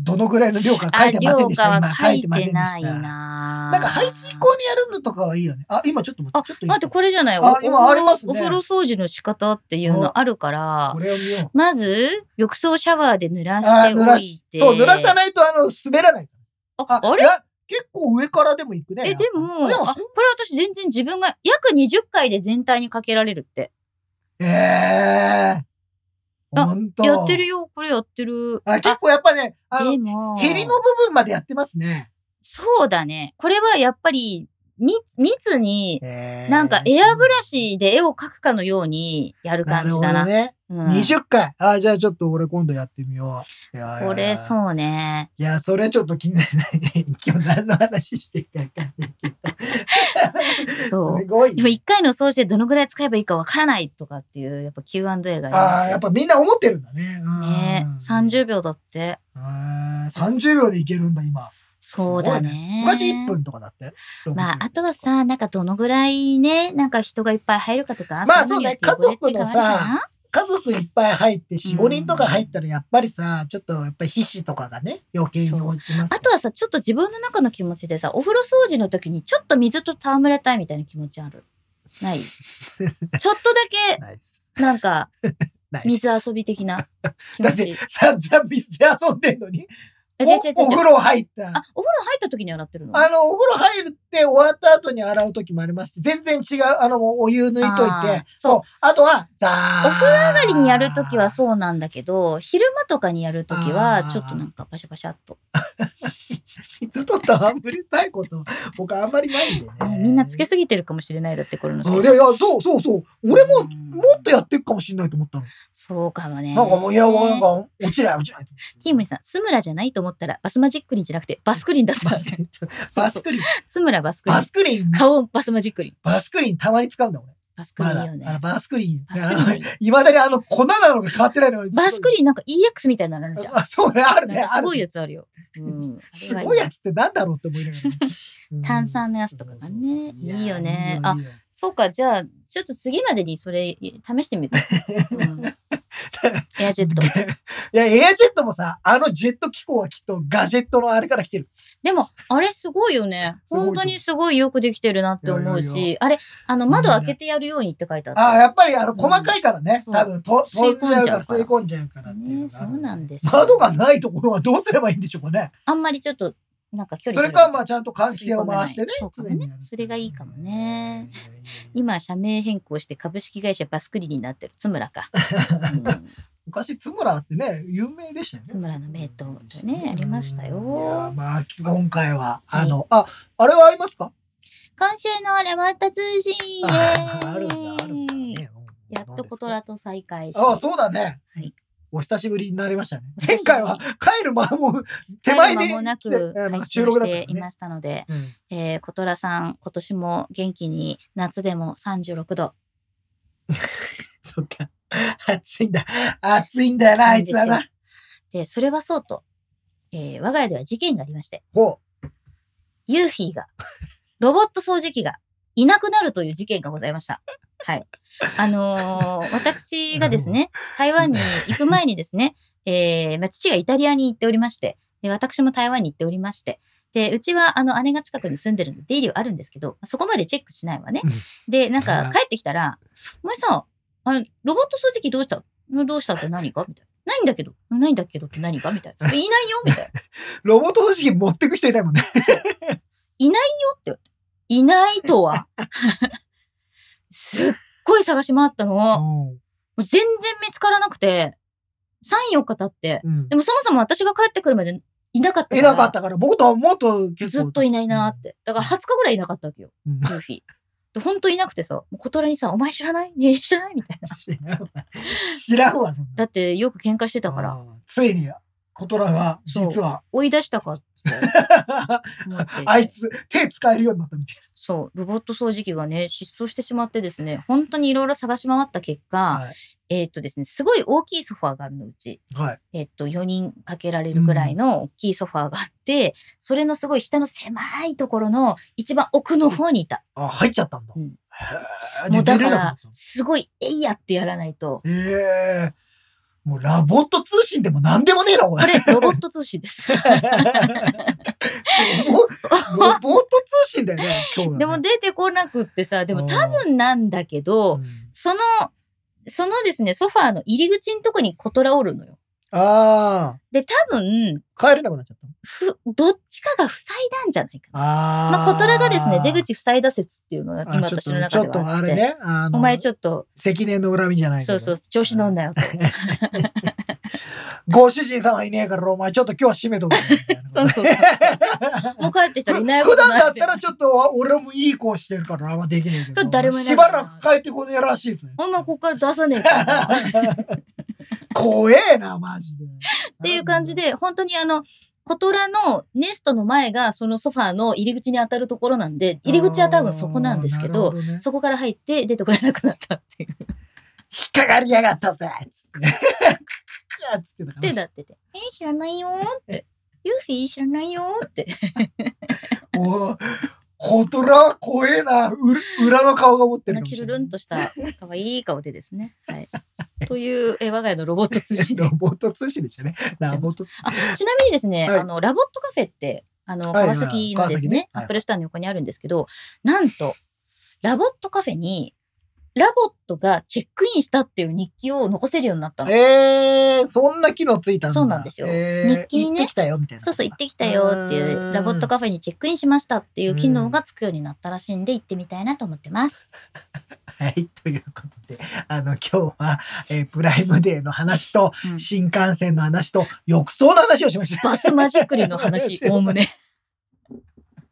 どのぐらいの量か書いてませんでした。今書いてませんてないでした。ななんか排水口にやるのとかはいいよね。あ、今ちょっと待あって、待って、これじゃない？あ今あり呂ますねお風呂掃除の仕方っていうのあるからこ、れを見よう。まず、浴槽シャワーで濡らあして濡らおいしてそう、濡らさないとあの、滑らない。あ、あれ？結構上からでも行くね。え、でも、あ、これ私全然自分が約20回で全体にかけられるって。ええー。あ。やってるよ、これやってる。あ結構やっぱね、あので、も、ヘリの部分までやってますね。そうだね。これはやっぱり、密密に、えーなんかエアブラシで絵を描くかのようにやる感じだな。るほどね。うん20回。あ、じゃあちょっと俺今度やってみよう。これそうね。いや、それちょっと気にならないね。今日何の話してるか分かんないけど。そうすごいで。も1回の掃除でどのぐらい使えばいいかわからないとかっていう、やっぱ Q&A がありますよ。ああ、やっぱみんな思ってるんだね。うんね30秒だって。うん30秒でいけるんだ、今。そうだね。昔1分とかだって？まあ、あとはさ、なんかどのぐらいね、なんか人がいっぱい入るかとか、まあそうね家族のさ家族いっぱい入って4、うん5人とか入ったらやっぱりさ、ちょっとやっぱり皮脂とかがね、余計に落ちます。あとはさ、ちょっと自分の中の気持ちでさ、お風呂掃除の時にちょっと水と戯れたいみたいな気持ちある。ない？ちょっとだけ、なんか、水遊び的な気だって持ち。散々水で遊んでんのに、え違う違う違うおお風呂入った。あ、お風呂入った時に洗ってるの？あの、お風呂入って終わった後に洗う時もありますし、全然違う、あの、もうお湯抜いといあーて、そうそう。あとは、ザーお風呂上がりにやるときはそうなんだけど、昼間とかにやるときあは、ーちょっとなんかパシャパシャっと。水と戯れたいこと、僕あんまりないんでね。みんなつけすぎてるかもしれない。だってこれのそうでいや、そうそうそう。俺も、うんもっとやっていくかもしれないと思ったの。そうかもね。なんかもう、いや、なんか、落ちない落ちない。ティームリさん、スムラじゃないと思ったら、バスマジックリンじゃなくて、バスクリンだった。バスクリーン。スムラバスクリンバ。スクリーン？顔バスマジックリン。バスクリーンたまに使うんだ、俺。バスクリ。ンよねあの。バスクリーン。バスクリン。いまだにあの粉なのが変わってないのがバスクリンなんか EX みたいなのあるじゃん。あそうね、あるね。すごいやつあるよ。うん。すごいやつってなんだろうって思いながら炭酸のやつとかがねやいいよねあそうか、じゃあ、ちょっと次までにそれ試してみる。うん、エアジェット。いや、エアジェットもさ、あのジェット機構はきっとガジェットのあれから来てる。でも、あれすごいよね。本当にすごいよくできてるなって思ういやいやいし、あれ、あの、窓開けてやるようにって書いてあった。ああ、やっぱりあの、細かいからね。うん多分、と、吸い込んじゃうから吸い込んじゃうからねそうなんですよ。窓がないところはどうすればいいんでしょうかね。あんまりちょっと、なんか距離それか、まあ、ちゃんと換気扇を回してね。そうか。ねそれがいいかもね。今、社名変更して株式会社バスクリになってる。津村か。う ん昔、津村ってね、有名でしたよね。津村の名刀ってねありましたよまあ、今回は、あの、あ、あれはありますか？今週のレバッタ通信 あるんだ、あるんだね。やっとコトラと再会しああ、そうだね。はいお久しぶりになりましたね。前回は帰る間も手前で間もなく収録だったね。していましたので、うんえー、コトラさん、今年も元気に夏でも36度。そっか。暑いんだ。暑いんだよな、あいつはな。で、それはそうと、えー我が家では事件がありまして、ほユーフィーが、ロボット掃除機がいなくなるという事件がございました。はい。あのー 私がですね、台湾に行く前にですね、えーまあ、父がイタリアに行っておりまして、で私も台湾に行っておりまして、で、うちはあの姉が近くに住んでるんで出入りはあるんですけど、まあそこまでチェックしないわねうん。で、なんか帰ってきたら、お前さ、あロボット掃除機どうしたどうしたって何かみたいな。ないんだけど、ないんだけどって何かみたいな。いないよみたいな。う。ロボット掃除機持ってく人いないもんね。いないよって言われて。いないとはすっごい探し回ったの。もう全然見つからなくて、3、4日経って。うんでもそもそも私が帰ってくるまでいなかったいから。なかったから、僕とはもっと結構。ずっといないなーって。だから20日ぐらいいなかったわけよ、うん。ルーフィー。で、本当いなくてさ、小虎にさ、お前知らない？ねえ知らない？みたいな。知らんわ。知らんわ、そんなだってよく喧嘩してたから、うんついに、コトラが、実は、追い出したか。あいつ、手使えるようになったみたいそう、ロボット掃除機がね、失踪してしまってですね、本当にいろいろ探し回った結果、な。はい。えーっとですね、すごい大きいソファーがあるの、うち。はい。えっと、4人かけられるぐらいの大きいソファーがあって、それのすごい下の狭いところの一番奥の方にいた。あ、入っちゃったんだ。うんもうだから、すごい、えいやってやらないと。たええもうラボット通信でも何でもねえな、おい。これ、ロボット通信です。ロボット通信だよね、今日はねでも出てこなくってさ、でも多分なんだけど、うんその、そのですね、ソファーの入り口のとこにコトラおるのよ。あで、多分、あ、帰れなくなっちゃったの？ふ、どっちかが塞いだんじゃないかな。ああ。まあ、コトラがですね、出口塞いだ説っていうのがあ今ちょっと私の中ちょっとではあって。あれね、あの、お前ちょっと、積年の恨みじゃないそうそう、調子乗んなよと。ご主人様いねえから、お前ちょっと今日は閉めとく。そうそうそうもう帰ってきたらいないこ普段とないだったらちょっと俺もいい子してるからあんまできないけど。誰もいないしばらく帰ってこねえらしいですね。お前ここから出さねえから。怖えな、マジで。っ っていう感じ。で、本当にあの、コトラのネストの前がそのソファーの入り口に当たるところなんで、入り口は多分そこなんですけど、あーなるほねそこから入って出てこれなくなったっていう。引っかかりやがったぜつって。つってたからで、なってて、えー知らないよーって。ユーフィー知らないよーって。お ーコトラは怖えな。う裏の顔が持ってる。キルルンとした可愛い顔でですね。はい。という、え我が家のロボット通信。ロボット通信でしたね。ラボット。あちなみにですね、はいあの、ラボットカフェって、あの、川崎のですね、ねはいアップルストアの横にあるんですけど、なんと、ラボットカフェに、ラボットがチェックインしたっていう日記を残せるようになったの。えー、そんな機能ついたんだ。そうなんですよえー日記にね行ってきたよ、みたいな。そうそう、行ってきたよっていう、ラボットカフェにチェックインしましたっていう機能がつくようになったらしいんで、行ってみたいなと思ってます。はい、ということで、あの、今日は、えープライムデーの話と、うん新幹線の話と、浴槽の話をしました。バスマジックリンの話、おおむね。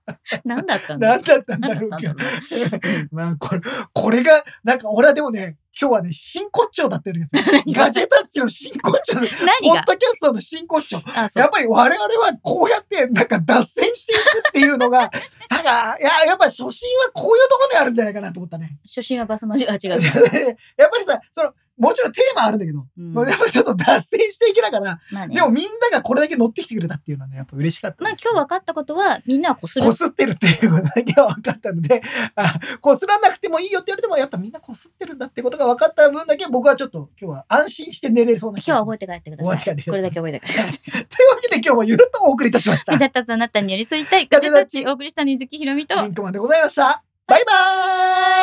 何だったんだ何だったんだろうけど。まあ、これ、これが、なんか俺はでもね、今日はね、真骨頂だったんですよ。ガジェタッチの真骨頂。ポ何が？ッドキャストの真骨頂。やっぱり我々はこうやってなんか脱線していくっていうのが、なんか、いや、やっぱ初心はこういうところにあるんじゃないかなと思ったね。初心はバスマジ、あ、違う。やっぱりさ、その、もちろんテーマあるんだけど、うんもうやっぱちょっと脱線していけながら、まあね。でもみんながこれだけ乗ってきてくれたっていうのはね、やっぱ嬉しかった。まあ今日分かったことは、みんなはこするこ。すってるっていうことだけは分かったので、あこすらなくてもいいよって言われても、やっぱみんなこすってるんだってことが分かった分だけ僕はちょっと今日は安心して寝れるそうな今日は覚えてて帰ってください。覚えて帰ってくださいこれだけ覚えて帰ってください。というわけで今日もゆるっとお送りいたしました。だったあなたに寄り添いたい。ガジェタッチお送りした水木ひろみと、リンクマンでございました。バイバーイ